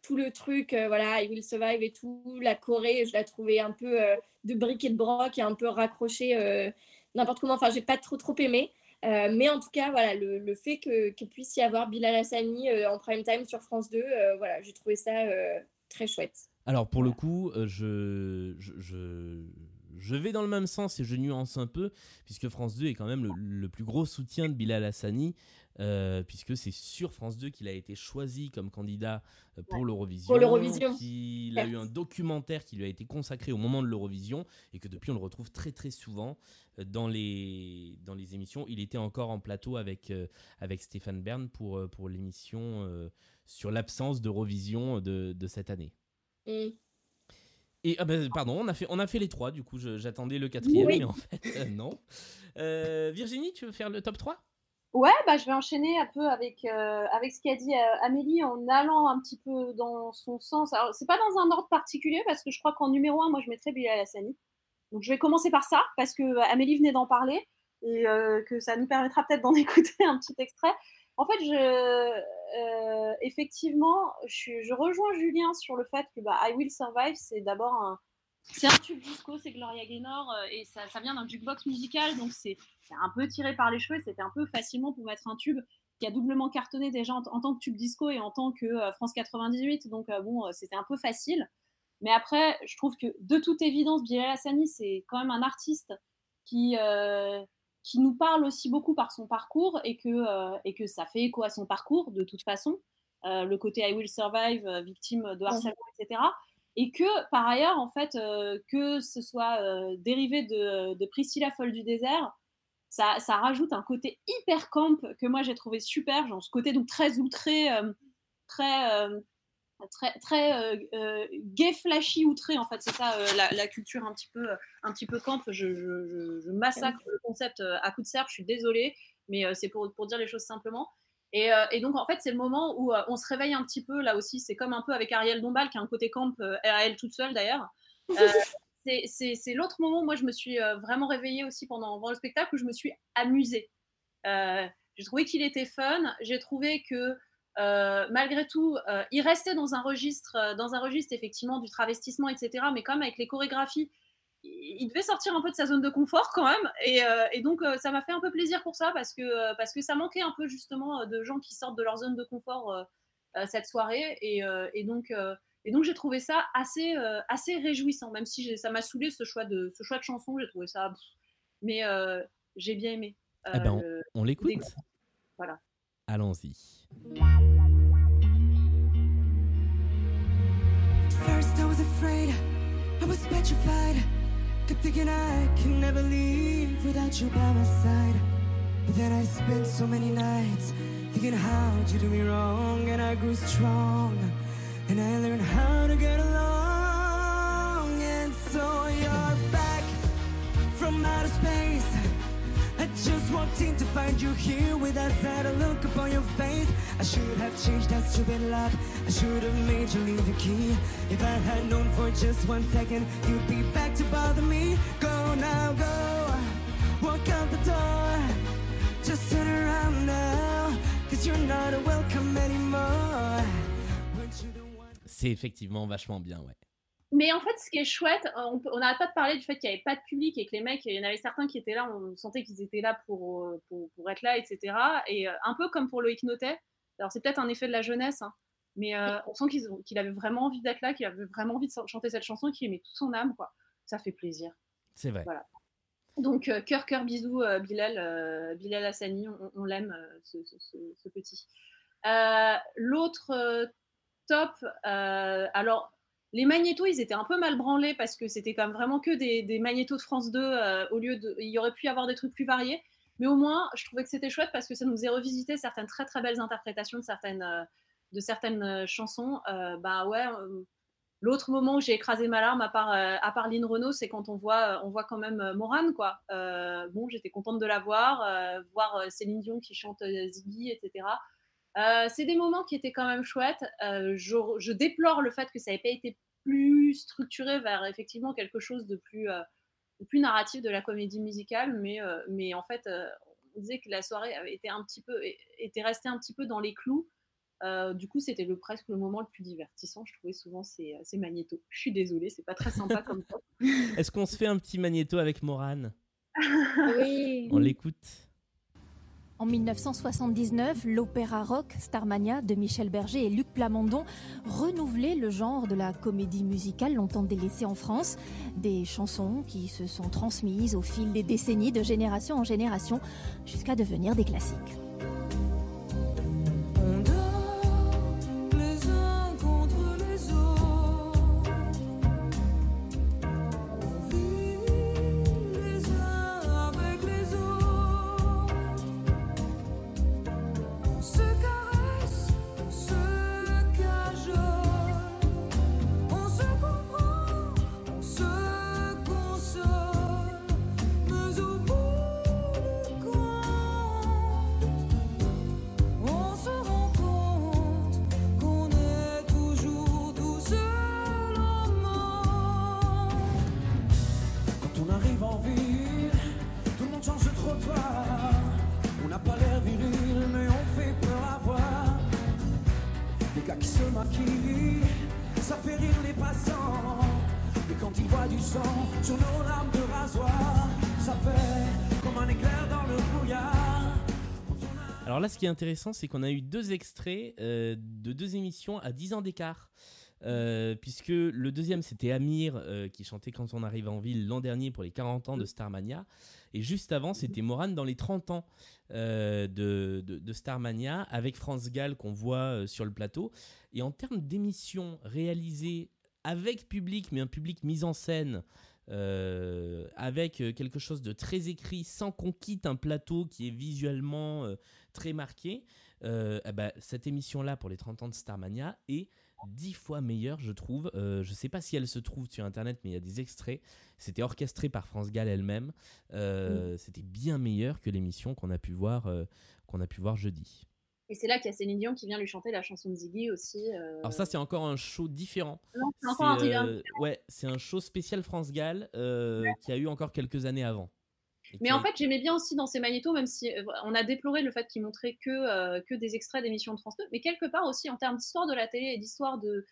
tout le truc, euh, voilà, I Will Survive et tout. La Corée, je la trouvais un peu euh, de bric et de broc et un peu raccrochée euh, n'importe comment. Enfin, j'ai pas trop trop aimé. Mais en tout cas, voilà, le, le fait que, qu'il puisse y avoir Bilal Hassani en prime time sur France 2, euh, voilà, j'ai trouvé ça très chouette. Alors pour le coup, je, je, je, je vais dans le même sens et je nuance un peu, puisque France 2 est quand même le, le plus gros soutien de Bilal Hassani, euh, puisque c'est sur France 2 qu'il a été choisi comme candidat euh, pour l'Eurovision. Pour l'Eurovision. Qu'il a eu un documentaire qui lui a été consacré au moment de l'Eurovision et que depuis on le retrouve très très souvent euh, dans les, dans les émissions. Il était encore en plateau avec, euh, avec Stéphane Bern pour, pour l'émission euh, sur l'absence d'Eurovision de, de cette année. Mm. Et ah ben, pardon, on a fait on a fait les trois. Du coup, j'attendais le quatrième, Oui. mais en fait euh, non. Euh, Virginie, tu veux faire le top 3 Ouais, bah, je vais enchaîner un peu avec, euh, avec ce qu'a dit euh, Amélie en allant un petit peu dans son sens. Alors, c'est pas dans un ordre particulier parce que je crois qu'en numéro un, moi, je mettrais Bilal Hassani. Donc, je vais commencer par ça parce que euh, Amélie venait d'en parler et euh, que ça nous permettra peut-être d'en écouter un petit extrait. En fait, effectivement, je, je rejoins Julien sur le fait que bah, I Will Survive, c'est d'abord un, c'est un tube disco, c'est Gloria Gaynor, euh, et ça, vient d'un jukebox musical, donc c'est un peu tiré par les cheveux, c'était un peu facilement pour mettre un tube qui a doublement cartonné déjà en, en tant que tube disco et en tant que euh, France 98. Donc euh, bon, c'était un peu facile. Mais après, je trouve que de toute évidence, Bilal Hassani, c'est quand même un artiste qui, qui nous parle aussi beaucoup par son parcours et que, et que ça fait écho à son parcours de toute façon. Le côté I Will Survive, victime de harcèlement, etc. Et que par ailleurs, en fait, euh, que ce soit euh, dérivé de, de Priscilla Folle du désert, ça, ça rajoute un côté hyper camp que moi j'ai trouvé super, genre ce côté donc très outré, euh, très, très, très gay flashy outré en fait, c'est ça la, la culture un petit peu, un petit peu camp. Je, je, je- je massacre le concept à coup de serre, je suis désolée, mais c'est pour, pour dire les choses simplement. Et, euh, et donc en fait c'est le moment où euh, on se réveille un petit peu là aussi, c'est comme un peu avec Ariel Dombal qui a un côté camp euh, à elle toute seule d'ailleurs. Euh, c'est- l'autre moment où moi je me suis vraiment réveillée aussi pendant, pendant le spectacle où je me suis amusée. J'ai trouvé qu'il était fun, j'ai trouvé que malgré tout, il restait dans un registre, dans un registre effectivement du travestissement, etc. Mais comme avec les chorégraphies, il, devait sortir un peu de sa zone de confort quand même. Et, euh, et donc euh, ça m'a fait un peu plaisir pour ça parce que euh, parce que ça manquait un peu justement de gens qui sortent de leur zone de confort euh, euh, cette soirée. Et, euh, et donc euh, et donc j'ai trouvé ça assez euh, assez réjouissant, même si ça m'a saoulé ce choix de ce choix de chanson. J'ai trouvé ça, pff, mais euh, j'ai bien aimé. Eh ben, Euh, On l'écoute Des- Voilà. Allons-y. First I was afraid, I was petrified. Kept thinking I can never leave without you by my side. But then I spent so many nights thinking how'd you do me wrong, and I grew strong, and I learned how to get along. And so you're back from outer space. I just walked in to find you here with that sad look upon your face. I should have changed that stupid lock. I should have made you leave the key. If I had known for just one second, you'd be back to bother me. Go now, go. Walk out the door. Just turn around now. Cause you're not welcome anymore. C'est effectivement vachement bien, ouais. Mais en fait, ce qui est chouette, euh, on n'arrête pas de parler du fait qu'il n'y avait pas de public et que les mecs, il y en avait certains qui étaient là, on sentait qu'ils étaient là pour, euh, pour, pour être là, etc. Et euh, un peu comme pour Loïc Notet, alors c'est peut-être un effet de la jeunesse, hein, mais euh, on sent qu'il avait vraiment envie d'être là, qu'il avait vraiment envie de ch- chanter cette chanson, qu'il aimait toute son âme, quoi. Ça fait plaisir. C'est vrai. Voilà. Donc, euh, cœur, cœur, bisous, euh, Bilal, Bilal Hassani, on, on l'aime, ce, ce- ce- ce petit. L'autre top, alors, les magnétos, ils étaient un peu mal branlés parce que c'était quand même vraiment que des, des magnétos de France 2 euh, au lieu de. Il y aurait pu y avoir des trucs plus variés. Mais au moins, je trouvais que c'était chouette parce que ça nous faisait revisiter certaines très très belles interprétations de certaines, euh, de certaines euh, chansons. Bah ouais, L'autre moment où j'ai écrasé ma larme, à part, à part Lynn Renault, c'est quand on voit, on voit quand même Morane, quoi. Bon, j'étais contente de la voir, voir Céline Dion qui chante Ziggy, etc. C'est des moments qui étaient quand même chouettes. Je déplore le fait que ça n'ait pas été plus structuré vers effectivement quelque chose de plus, euh, de plus narratif de la comédie musicale, mais, euh, mais en fait, euh, on disait que la soirée avait été un petit peu, était restée un petit peu dans les clous. Euh, du coup, c'était le, presque le moment le plus divertissant. Je trouvais souvent ces, ces magnétos. Je suis désolée, c'est pas très sympa comme ça. Est-ce qu'on se fait un petit magnéto avec Morane? Oui. On l'écoute En 1979, l'opéra rock Starmania de Michel Berger et Luc Plamondon renouvelait le genre de la comédie musicale longtemps délaissée en France. Des chansons qui se sont transmises au fil des décennies de génération en génération jusqu'à devenir des classiques. Qui est intéressant, c'est qu'on a eu deux extraits euh, de deux émissions à 10 ans d'écart. Euh, puisque le deuxième c'était Amir euh, qui chantait Quand on arrive en ville l'an dernier pour les 40 ans de Starmania. Et juste avant c'était Morane dans les 30 ans de, de- de Starmania avec France Gall qu'on voit sur le plateau. Et en termes d'émissions réalisées avec public mais un public mis en scène euh, avec quelque chose de très écrit sans qu'on quitte un plateau qui est visuellement euh, très marqué euh, eh ben, cette émission là pour les 30 ans de Starmania est dix fois meilleure, je trouve. Euh, je sais pas si elle se trouve sur internet, mais il y a des extraits. C'était orchestré par France Gall elle-même. Euh, C'était bien meilleur que l'émission qu'on a pu voir, qu'on a pu voir jeudi. Et c'est là qu'il y a Céline Dion qui vient lui chanter la chanson de Ziggy aussi. euh, Alors ça, c'est encore un show différent. Non, c'est encore un euh, ouais, c'est un show spécial France Gall euh, qui a eu encore quelques années avant. Mais en fait, j'aimais bien aussi dans ces magnétos, même si euh, on a déploré le fait qu'ils montraient que, euh, que des extraits d'émissions de France 2, mais quelque part aussi en termes d'histoire de la télé et d'histoire de,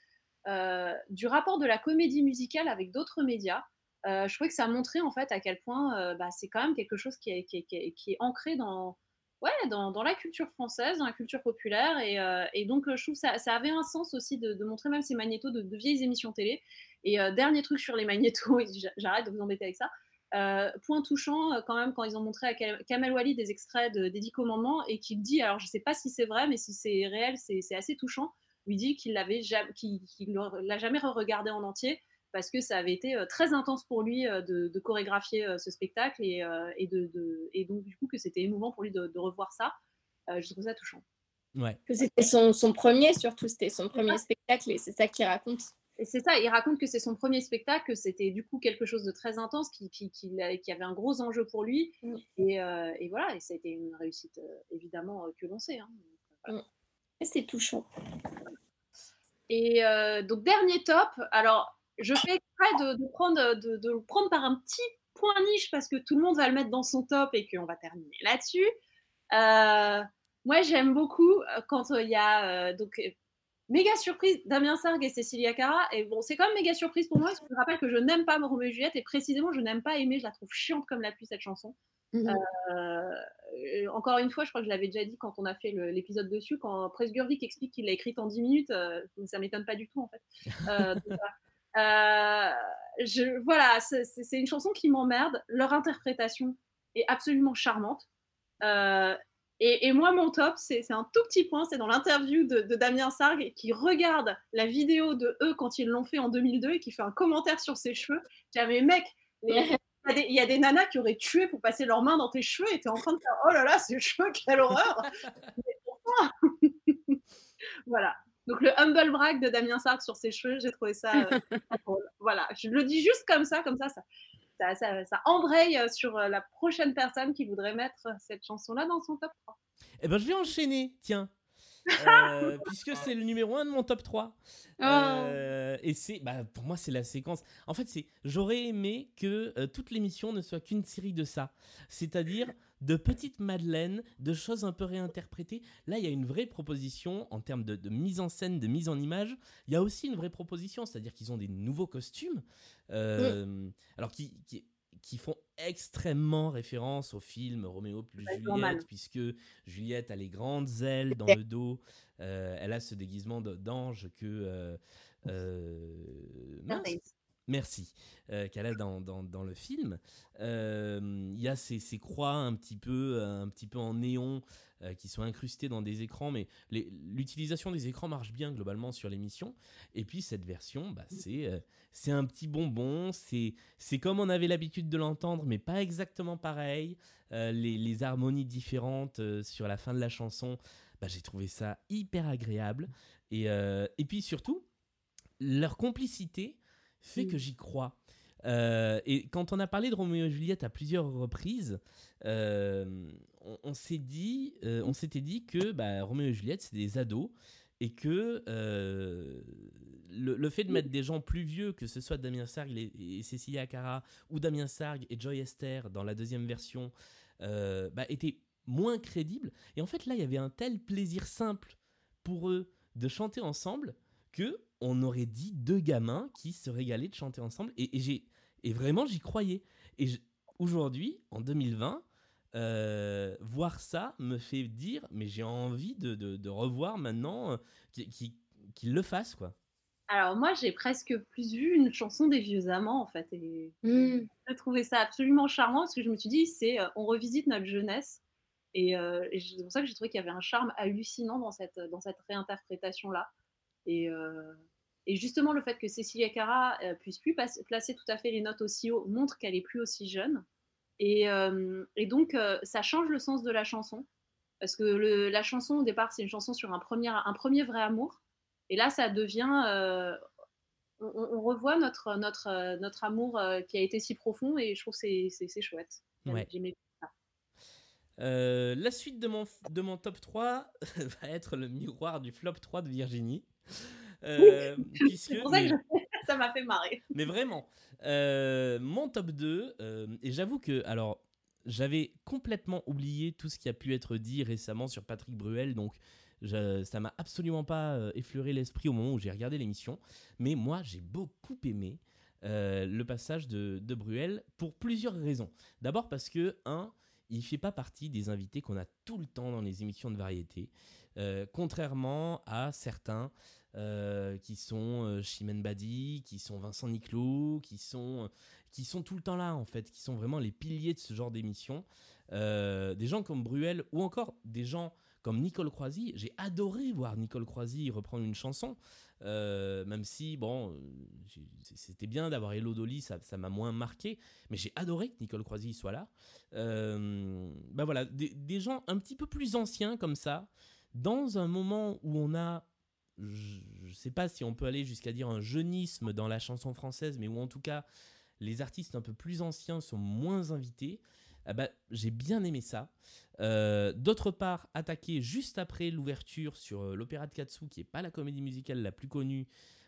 euh, du rapport de la comédie musicale avec d'autres médias, euh, je trouvais que ça montrait en fait à quel point bah, c'est quand même quelque chose qui est, qui est, qui est- qui est ancré dans, ouais, dans, dans la culture française, dans la culture populaire, et, et donc je trouve que ça, ça avait un sens aussi de, de montrer même ces magnétos de, de vieilles émissions télé. Et dernier truc sur les magnétos, j'arrête de vous embêter avec ça. Euh, point touchant euh, quand même quand ils ont montré à Kam- Kamel Wally des extraits de, des Dix Commandements et qu'il dit, alors je sais pas si c'est vrai, mais si c'est réel, c'est assez touchant. Il dit qu'il l'avait qu'il l'a jamais regardé en entier parce que ça avait été euh, très intense pour lui de, de chorégraphier ce spectacle et, et, de, de- et donc du coup que c'était émouvant pour lui de, de revoir ça. Je trouve ça touchant. Ouais. Que c'était son, son premier, surtout, c'était son premier spectacle et c'est ça qu'il raconte. Et c'est ça, il raconte que c'est son premier spectacle, que c'était du coup quelque chose de très intense, qui, qui, qui, a- qui avait un gros enjeu pour lui. Mm. Et, euh, et voilà, et ça a été une réussite euh, évidemment euh, que l'on sait. hein. Et c'est touchant. Et euh, donc dernier top, alors je fais exprès de, de prendre, de, de le prendre par un petit point niche parce que tout le monde va le mettre dans son top et qu'on va terminer là-dessus. Euh, moi j'aime beaucoup quand euh, il y a donc méga surprise Damien Sargue et Cécilia Cara et bon c'est quand même méga surprise pour moi parce que je rappelle que je n'aime pas Roméo et Juliette et précisément je n'aime pas aimer, je la trouve chiante comme la pluie cette chanson. Mhm. Euh, encore une fois, je crois que je l'avais déjà dit quand on a fait l'épisode dessus, quand Presgurvic explique qu'il l'a écrite en 10 minutes, euh, ça m'étonne pas du tout en fait. Euh, donc, je, voilà, c'est une chanson qui m'emmerde. Leur interprétation est absolument charmante. Et, et moi, mon top, c'est un tout petit point, c'est dans l'interview de, de Damien Sargue qui regarde la vidéo de eux quand ils l'ont fait en 2002 et qui fait un commentaire sur ses cheveux. J'avais mec, les- il y, a des, il y a des nanas qui auraient tué pour passer leurs mains dans tes cheveux et t'es en train de faire oh là là, ces cheveux, quelle horreur Mais Voilà. Donc le humble brag de Damien Sargue sur ses cheveux, j'ai trouvé ça euh, drôle. Voilà, je le dis juste comme ça, comme ça, ça, ça, ça- ça embraye euh, sur euh, la prochaine personne qui voudrait mettre cette chanson-là dans son top 3. Eh ben, je vais enchaîner, tiens. Euh, puisque c'est le numéro 1 de mon top 3. Euh, et c'est, bah, pour moi, c'est la séquence. En fait, c'est, j'aurais aimé que euh, toute l'émission ne soit qu'une série de ça. C'est-à-dire de petites madeleines, de choses un peu réinterprétées. Là, il y a une vraie proposition en termes de, de mise en scène, de mise en image. Il y a aussi une vraie proposition, c'est-à-dire qu'ils ont des nouveaux costumes. euh, Alors, qui, qui, qui font extrêmement référence au film Roméo plus Juliette, normal. puisque Juliette a les grandes ailes dans le dos. euh, elle a ce déguisement d'ange que. euh, euh, mince. Merci. euh, qu'elle a dans, dans, dans le film. Euh, Il y a ces, ces croix un petit peu, un petit peu en néon euh, qui sont incrustées dans des écrans, mais l'utilisation des écrans marche bien globalement sur l'émission. Et puis cette version, bah, c'est euh, c'est un petit bonbon, c'est comme on avait l'habitude de l'entendre, mais pas exactement pareil. Euh, les, les harmonies différentes euh, sur la fin de la chanson, bah, j'ai trouvé ça hyper agréable. Et, euh, et puis surtout, leur complicité fait que j'y crois. Euh, et quand on a parlé de Roméo et Juliette à plusieurs reprises, euh, on, on s'est dit, euh, on s'était dit que bah, Roméo et Juliette c'est des ados et que le, le fait de mettre des gens plus vieux, que ce soit Damien Sargue et, et Cécilia Cara ou Damien Sargue et Joy Esther dans la deuxième version, bah, était moins crédible. Et en fait là, il y avait un tel plaisir simple pour eux de chanter ensemble que on aurait dit deux gamins qui se régalaient de chanter ensemble et, et j'ai et vraiment j'y croyais et aujourd'hui en 2020 euh, voir ça me fait dire, mais j'ai envie de, de- de revoir maintenant euh, qu'il qu'il- qu'il le fasse, quoi. Alors moi, j'ai presque plus vu une chanson des vieux amants en fait, et Mm. j'ai trouvé ça absolument charmant parce que je me suis dit, c'est euh, on revisite notre jeunesse, et, euh, et c'est pour ça que j'ai trouvé qu'il y avait un charme hallucinant dans cette dans cette réinterprétation là, et euh, et justement le fait que Cécilia Cara euh, puisse plus placer tout à fait les notes aussi haut montre qu'elle est plus aussi jeune, et, euh, et donc euh, ça change le sens de la chanson parce que le- la chanson au départ c'est une chanson sur un premier un premier vrai amour. Et là, ça devient. on, on revoit notre, notre, notre amour qui a été si profond et je trouve que c'est- chouette. Ouais. Euh, la suite de mon, de mon top 3 va être le miroir du flop 3 de Virginie. Euh, C'est pour ça que je- ça m'a fait marrer. Mais vraiment, euh, mon top 2, euh, et j'avoue que, alors, j'avais complètement oublié tout ce qui a pu être dit récemment sur Patrick Bruel, donc je- ça m'a absolument pas effleuré l'esprit au moment où j'ai regardé l'émission. Mais moi, j'ai beaucoup aimé le passage de, de Bruel pour plusieurs raisons. D'abord parce que, un, il fait pas partie des invités qu'on a tout le temps dans les émissions de variété, euh, contrairement à certains euh, qui sont euh, Chimène Badi, qui sont Vincent Niclot, qui sont, qui sont tout le temps là en fait, qui sont vraiment les piliers de ce genre d'émission. Des gens comme Bruel ou encore des gens comme Nicole Croisy. J'ai adoré voir Nicole Croisy reprendre une chanson, euh, même si bon, c'était bien d'avoir Hello Dolly, ça ça m'a moins marqué, mais j'ai adoré que Nicole Croisy soit là. Euh, bah voilà, des, des gens un petit peu plus anciens comme ça, dans un moment où on a je ne sais pas si on peut aller jusqu'à dire un jeunisme dans la chanson française, mais où en tout cas les artistes un peu plus anciens sont moins invités. Ah bah, j'ai bien aimé ça. Euh, D'autre part, attaquer juste après l'ouverture sur euh, l'opéra de Katsu, qui est pas la comédie musicale la plus connue,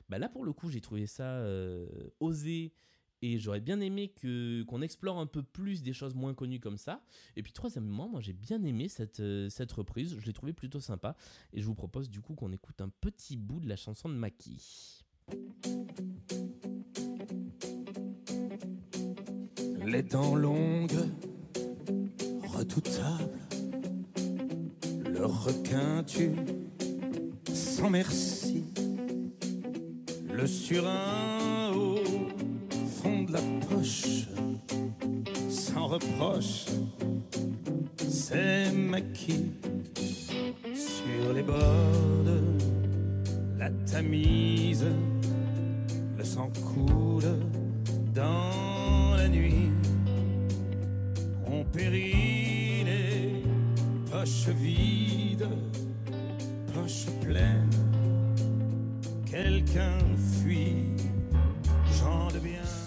bah là pour le coup j'ai trouvé ça euh, osé et j'aurais bien aimé qu'on explore un peu plus des choses moins connues comme ça. Et puis troisièmement, moi j'ai bien aimé cette, cette reprise, je l'ai trouvé plutôt sympa et je vous propose du coup qu'on écoute un petit bout de la chanson de Maki. Les dents longues, redoutables, le requin tue sans merci, le surin au fond de la poche, sans reproche, c'est maquis sur les bords la Tamise, le sang coule dans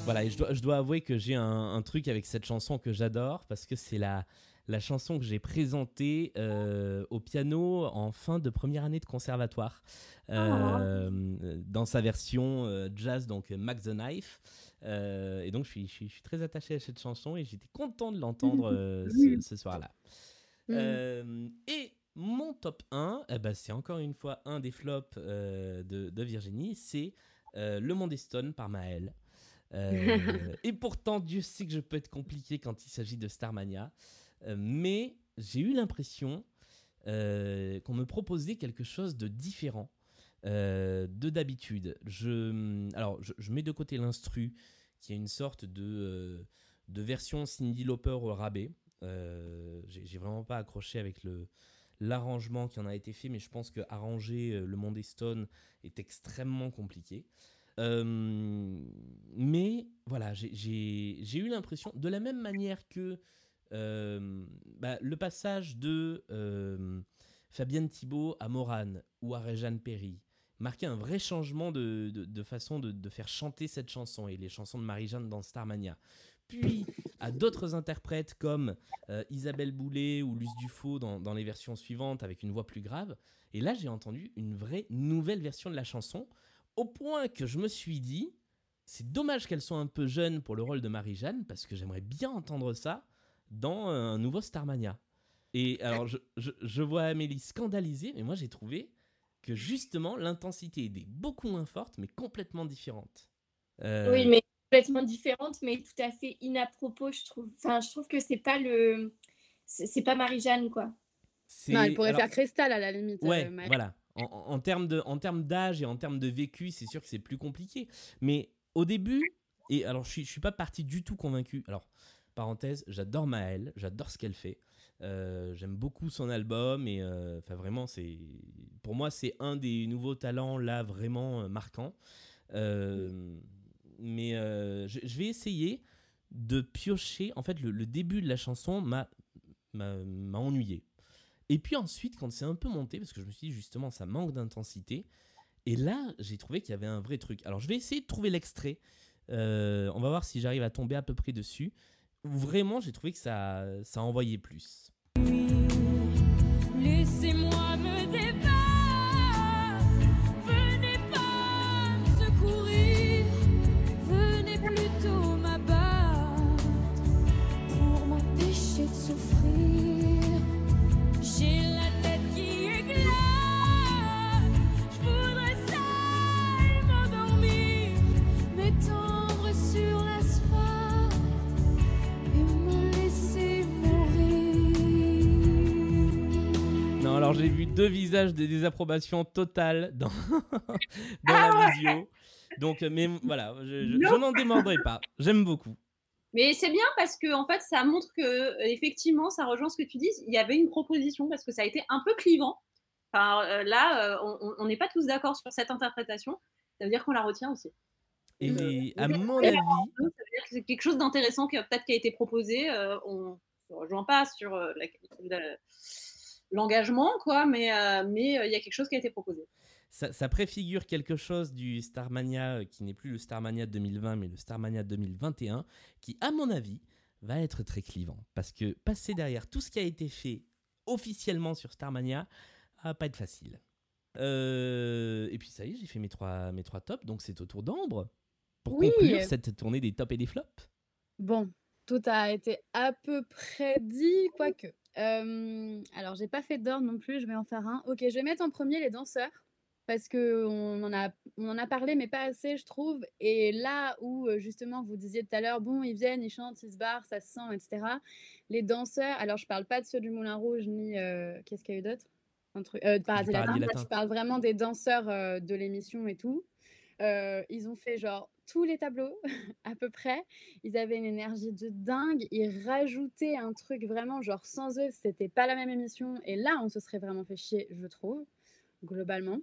Voilà, et je dois, je dois avouer que j'ai un, un truc avec cette chanson que j'adore parce que c'est la, la chanson que j'ai présentée euh, au piano en fin de première année de conservatoire euh, dans sa version euh, jazz, donc Mac the Knife. Et donc je suis, je, suis, je suis très attaché à cette chanson et j'étais content de l'entendre ce, ce soir-là. Euh, et mon top 1, eh ben, c'est encore une fois un des flops de, de Virginie, c'est Le Monde est Stone par Maël. Euh, et pourtant, Dieu sait que je peux être compliqué quand il s'agit de Starmania. Euh, mais j'ai eu l'impression euh, qu'on me proposait quelque chose de différent euh, de d'habitude. Je, alors, je, je mets de côté l'instru, qui est une sorte de, de version Cindy Lauper au rabais. J'ai vraiment pas accroché avec le l'arrangement qui en a été fait, mais je pense que arranger le monde Stone est extrêmement compliqué. Euh, mais voilà, j'ai- eu l'impression, de la même manière que euh, bah, le passage de euh, Fabienne Thibault à Morane ou à Réjeanne Perry marquait un vrai changement de, façon de, faire chanter cette chanson et les chansons de Marie-Jeanne dans Starmania. Puis à d'autres interprètes comme Isabelle Boulet ou Luce Dufaux dans les versions suivantes avec une voix plus grave. Et là, j'ai entendu une vraie nouvelle version de la chanson au point que je me suis dit, c'est dommage qu'elle soit un peu jeune pour le rôle de Marie-Jeanne, parce que j'aimerais bien entendre ça dans un nouveau Starmania. Et alors, je, je- je vois Amélie scandalisée, mais moi j'ai trouvé que justement, l'intensité était beaucoup moins forte, mais complètement différente. Euh, Oui, mais complètement différente, mais tout à fait inapropos, je trouve. Enfin, je trouve que c'est pas le c'est pas Marie-Jeanne, quoi. Non, elle pourrait alors- faire Cristal à la limite. Ouais, euh, voilà. En, en- termes d'âge et en termes de vécu, c'est sûr que c'est plus compliqué. Mais au début, et alors je suis, suis pas parti du tout convaincu. Alors, parenthèse, j'adore Maëlle, j'adore ce qu'elle fait. Euh, J'aime beaucoup son album et euh, vraiment, pour moi c'est un des nouveaux talents là vraiment euh, marquants. Euh, mais je, vais essayer de piocher. En fait, le, le début de la chanson m'a m'a ennuyé. Et puis ensuite, quand c'est un peu monté, parce que je me suis dit justement, ça manque d'intensité. Et là, j'ai trouvé qu'il y avait un vrai truc. Alors, je vais essayer de trouver l'extrait. Euh, on va voir si j'arrive à tomber à peu près dessus. Vraiment, j'ai trouvé que ça, ça envoyait plus. Laissez-moi deux visages de désapprobation totale dans, dans la visio. Donc, euh, mais voilà, je, je- je n'en démordrai pas. J'aime beaucoup. Mais c'est bien parce que en fait, ça montre que euh, effectivement, ça rejoint ce que tu dis. Il y avait une proposition parce que ça a été un peu clivant. Enfin, euh, là, euh, on- n'est pas tous d'accord sur cette interprétation. Ça veut dire qu'on la retient aussi. Et à mon avis, Ça veut dire que c'est quelque chose d'intéressant qui a peut-être qui a été proposé. euh, on ne rejoint pas sur la- la- l'engagement, quoi, mais euh, mais euh, il y a quelque chose qui a été proposé. ça, ça préfigure quelque chose du Starmania euh, qui n'est plus le Starmania 2020 mais le Starmania 2021 qui à mon avis va être très clivant parce que passer derrière tout ce qui a été fait officiellement sur Starmania va pas être facile. Euh, et puis ça y est, j'ai fait mes trois, mes trois tops, donc c'est au tour d'Ambre pour Oui. conclure cette tournée des tops et des flops? Bon, tout a été à peu près dit, quoique. Euh, alors, j'ai pas fait d'ordre non plus, je vais en faire un. Ok, je vais mettre en premier les danseurs, parce que on en a, on en a parlé, mais pas assez, je trouve. Et là où, euh, justement, vous disiez tout à l'heure, bon, ils viennent, ils chantent, ils se barrent, ça se sent, etc. Les danseurs, alors je parle pas de ceux du Moulin Rouge, ni. euh, Qu'est-ce qu'il y a eu d'autre? Un truc, euh, de Paradis Paradis Latin. Latin. Je parle vraiment des danseurs euh, de l'émission et tout. Ils ont fait genre tous les tableaux à peu près. Ils avaient une énergie de dingue. Ils rajoutaient un truc vraiment genre sans eux, c'était pas la même émission. Et là, on se serait vraiment fait chier, je trouve, globalement.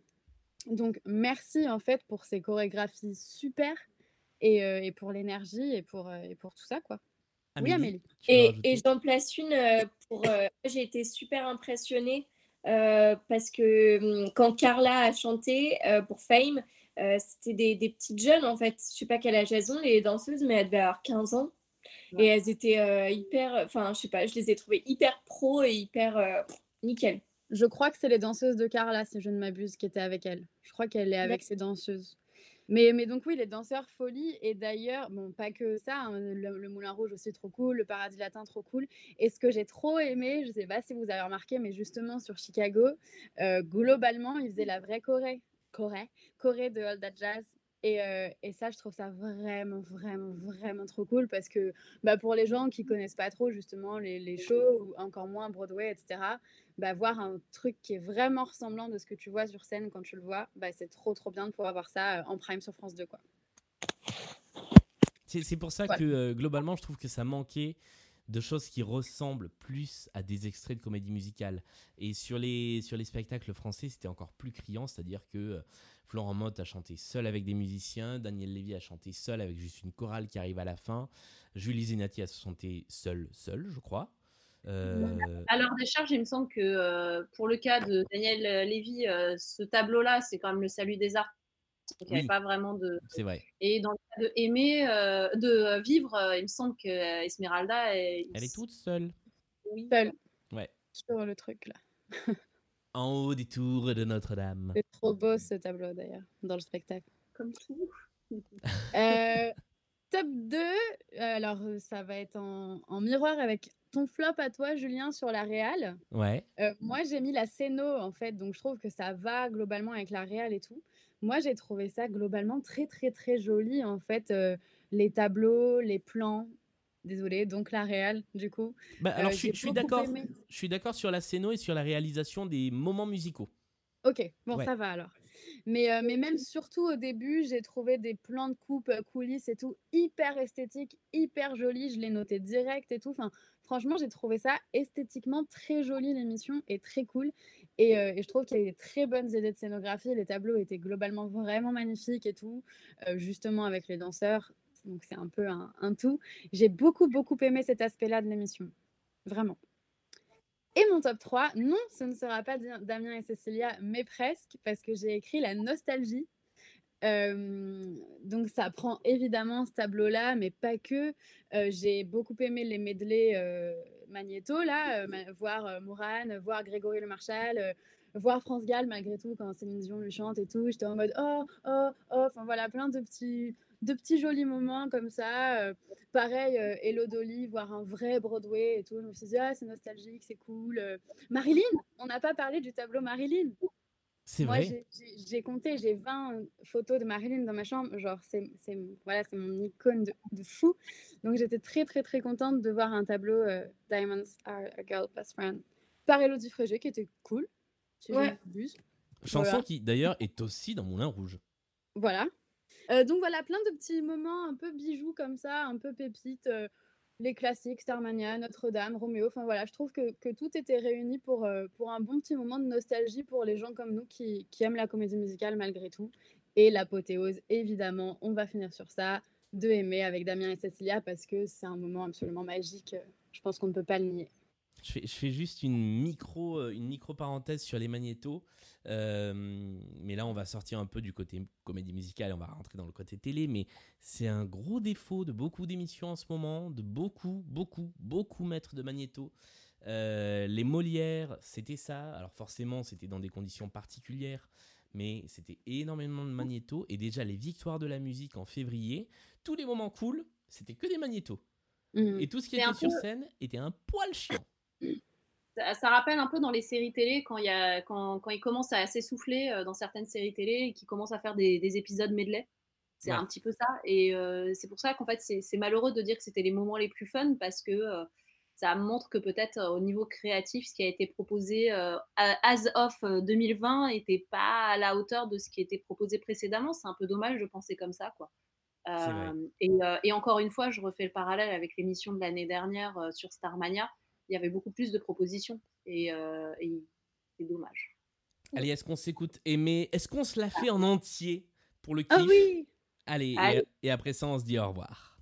Donc merci en fait pour ces chorégraphies super et, euh, et pour l'énergie et pour, euh, et pour tout ça quoi. Oui Amélie. Et, j'en place une euh, pour. euh, j'ai été super impressionnée euh, parce que hum, quand Carla a chanté euh, pour Fame, euh, c'était des, des petites jeunes en fait. Je sais pas quel âge elles ont, les danseuses, mais elles devaient avoir 15 ans. Et elles étaient euh, hyper. Enfin, je sais pas, je les ai trouvées hyper pro et hyper euh, nickel. Je crois que c'est les danseuses de Carla, si je ne m'abuse, qui étaient avec elle. Je crois qu'elle est avec D'accord. ses danseuses. Mais, mais donc oui, les danseurs folie. Et d'ailleurs, bon, pas que ça, hein, le, le Moulin Rouge aussi trop cool, le Paradis Latin trop cool. Et ce que j'ai trop aimé, je sais pas si vous avez remarqué, mais justement sur Chicago, euh, globalement, ils faisaient la vraie Corée. Corée, Corée de All That Jazz. Et, euh, et ça, je trouve ça vraiment, vraiment, vraiment trop cool parce que bah, pour les gens qui connaissent pas trop justement les, les shows ou encore moins Broadway, etc., bah, voir un truc qui est vraiment ressemblant de ce que tu vois sur scène quand tu le vois, bah, c'est trop, trop bien de pouvoir voir ça euh, en prime sur France 2. Quoi. C'est pour ça que euh, globalement, je trouve que ça manquait de choses qui ressemblent plus à des extraits de comédie musicale. Et sur les, spectacles français, c'était encore plus criant, c'est-à-dire que euh, Florent Mott a chanté seul avec des musiciens, Daniel Lévy a chanté seul avec juste une chorale qui arrive à la fin, Julie Zenati a chanté seul, seul, je crois. Euh, À leur décharge, il me semble que euh, pour le cas de Daniel Lévy, euh, ce tableau-là, c'est quand même le salut des arts. Donc, il n'y Oui. avait pas vraiment de. c'est vrai. Et dans le cas de aimer, euh, de euh, vivre, euh, il me semble que euh, Esmeralda est. Elle est toute seule. Oui. Seul Ouais. sur le truc là. En haut des tours de Notre-Dame. C'est trop beau ce tableau d'ailleurs, dans le spectacle. Comme tout. Euh, top 2, alors ça va être en, en miroir avec ton flop à toi, Julien, sur la Réal. Ouais. Euh, moi, j'ai mis la Céno en fait, donc je trouve que ça va globalement avec la Réal et tout. Moi, j'ai trouvé ça globalement très, très, très joli en fait. euh, les tableaux, les plans, Désolée, donc la réal, du coup. Bah, alors, Euh, je suis, je d'accord. Je suis d'accord sur la scéno et sur la réalisation des moments musicaux. Ok, bon, Ouais. ça va alors. Mais, euh, mais même surtout au début, j'ai trouvé des plans de coupe, coulisses et tout hyper esthétiques, hyper jolis. Je l'ai noté direct et tout. Enfin, franchement, j'ai trouvé ça esthétiquement très joli l'émission et très cool. Et, euh, et je trouve qu'il y a eu des très bonnes idées de scénographie. Les tableaux étaient globalement vraiment magnifiques et tout, euh, justement avec les danseurs. Donc c'est un peu un, un tout. J'ai beaucoup, beaucoup aimé cet aspect-là de l'émission. Vraiment. Et mon top 3, non, ce ne sera pas Damien et Cécilia, mais presque, parce que j'ai écrit la nostalgie. Donc ça prend évidemment ce tableau-là, mais pas que. J'ai beaucoup aimé les medley euh, Magnéto, là, voir Mourane, voir Grégory Le Marchal, voir France Gall, malgré tout, quand Céline Dion lui chante et tout. J'étais en mode oh, oh, oh, enfin voilà, plein de petits, de petits jolis moments comme ça. pareil, Hello Dolly, voir un vrai Broadway et tout. Je me suis dit, ah, c'est nostalgique, c'est cool. Marilyn, on n'a pas parlé du tableau Marilyn. C'est Moi, vrai. j'ai- compté, j'ai 20 photos de Marilyn dans ma chambre. Genre, c'est c'est- voilà, c'est mon icône de, de fou. Donc, j'étais très, très, très contente de voir un tableau euh, Diamonds Are a Girl Best Friend par Elodie Frégé qui était cool. Si Ouais. Chanson Voilà. qui d'ailleurs est aussi dans Moulin Rouge. Voilà. Euh, donc voilà, plein de petits moments un peu bijoux comme ça, un peu pépites. euh, les classiques, Starmania, Notre-Dame, Roméo. Enfin voilà, je trouve que, que tout était réuni pour, euh, pour un bon petit moment de nostalgie pour les gens comme nous qui, qui aiment la comédie musicale malgré tout. Et l'apothéose, évidemment, on va finir sur ça, de aimer avec Damien et Cécilia parce que c'est un moment absolument magique. euh, Je pense qu'on ne peut pas le nier. Je fais, je fais juste une micro, euh, une micro parenthèse sur les magnétos. Euh, mais là, on va sortir un peu du côté comédie musicale et on va rentrer dans le côté télé. Mais c'est un gros défaut de beaucoup d'émissions en ce moment, de beaucoup, beaucoup, beaucoup mettre de magnétos. Euh, les Molières, c'était ça. Alors forcément, c'était dans des conditions particulières, mais c'était énormément de magnétos. Et déjà, les victoires de la musique en février, tous les moments cool, c'était que des magnétos. Mhm. Et tout ce qui était sur scène était un poil chiant. Ça, ça rappelle un peu dans les séries télé quand, il y a, quand, quand ils commencent à s'essouffler euh, dans certaines séries télé et qu'ils commencent à faire des, des épisodes medley. C'est Ouais. un petit peu ça. Et euh, c'est pour ça qu'en fait, c'est malheureux de dire que c'était les moments les plus fun parce que euh, ça montre que peut-être euh, au niveau créatif, ce qui a été proposé as of euh, 2020 n'était pas à la hauteur de ce qui était proposé précédemment. C'est un peu dommage de penser comme ça, quoi. Et, et encore une fois, je refais le parallèle avec l'émission de l'année dernière sur Starmania. Il y avait beaucoup plus de propositions et, euh, et c'est dommage. Allez, est-ce qu'on s'écoute aimer Est-ce qu'on se la fait en entier pour le kiff? Ah oui Allez, et- Allez. Et, après ça, on se dit au revoir.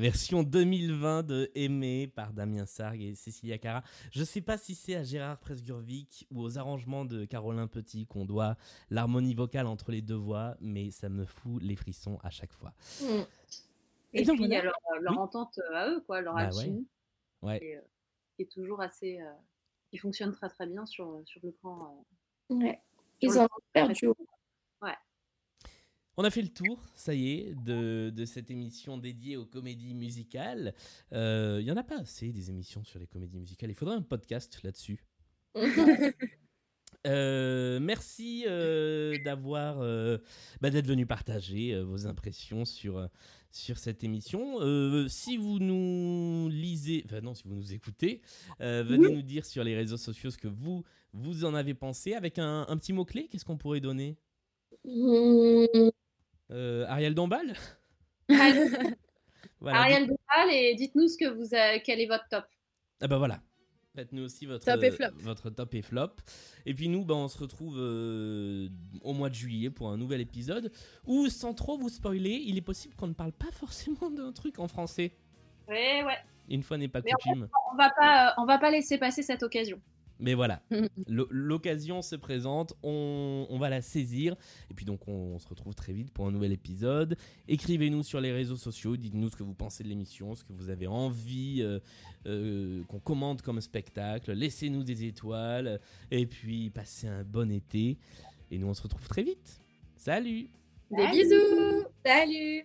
Version 2020 de Aimé par Damien Sargue et Cécilia Cara. Je sais pas si c'est à Gérard Presgurvic ou aux arrangements de Caroline Petit qu'on doit l'harmonie vocale entre les deux voix, mais ça me fout les frissons à chaque fois. Mm. Et, Et donc, puis, il y a leur, leur Oui. entente euh, à eux, quoi, leur Bah ouais. alchimie, Ouais. qui, est, euh, qui est toujours assez. euh, qui fonctionne très très bien sur, sur le plan. euh, Ouais. sur Ils le ont plan un super très- duo. Ouais. On a fait le tour, ça y est, de, de cette émission dédiée aux comédies musicales. Euh, Il y en a pas assez des émissions sur les comédies musicales. Il faudrait un podcast là-dessus. Euh, merci euh, d'avoir euh, bah, d'être venu partager euh, vos impressions sur euh, sur cette émission. Euh, si vous nous lisez, enfin non, si vous nous écoutez, euh, venez nous dire sur les réseaux sociaux ce que vous vous en avez pensé avec un, un petit mot clé. Qu'est-ce qu'on pourrait donner? Mm. Euh, Ariel Dombal. Voilà, Ariel Dombal, et dites-nous ce que vous quel est votre top. Ah bah voilà. Faites-nous aussi votre Top et flop. votre top et flop. Et puis nous, bah, on se retrouve euh, au mois de juillet pour un nouvel épisode où, sans trop vous spoiler, il est possible qu'on ne parle pas forcément d'un truc en français. Ouais, ouais. Une fois n'est pas Mais coutume. On va pas, euh, on va pas laisser passer cette occasion. Mais voilà, L'o- l'occasion se présente, on, on va la saisir. Et puis donc on, on se retrouve très vite pour un nouvel épisode. Écrivez-nous sur les réseaux sociaux, dites-nous ce que vous pensez de l'émission, ce que vous avez envie euh, euh, qu'on commente comme spectacle. Laissez-nous des étoiles. Et puis passez un bon été. Et nous on se retrouve très vite. Salut Des bisous Salut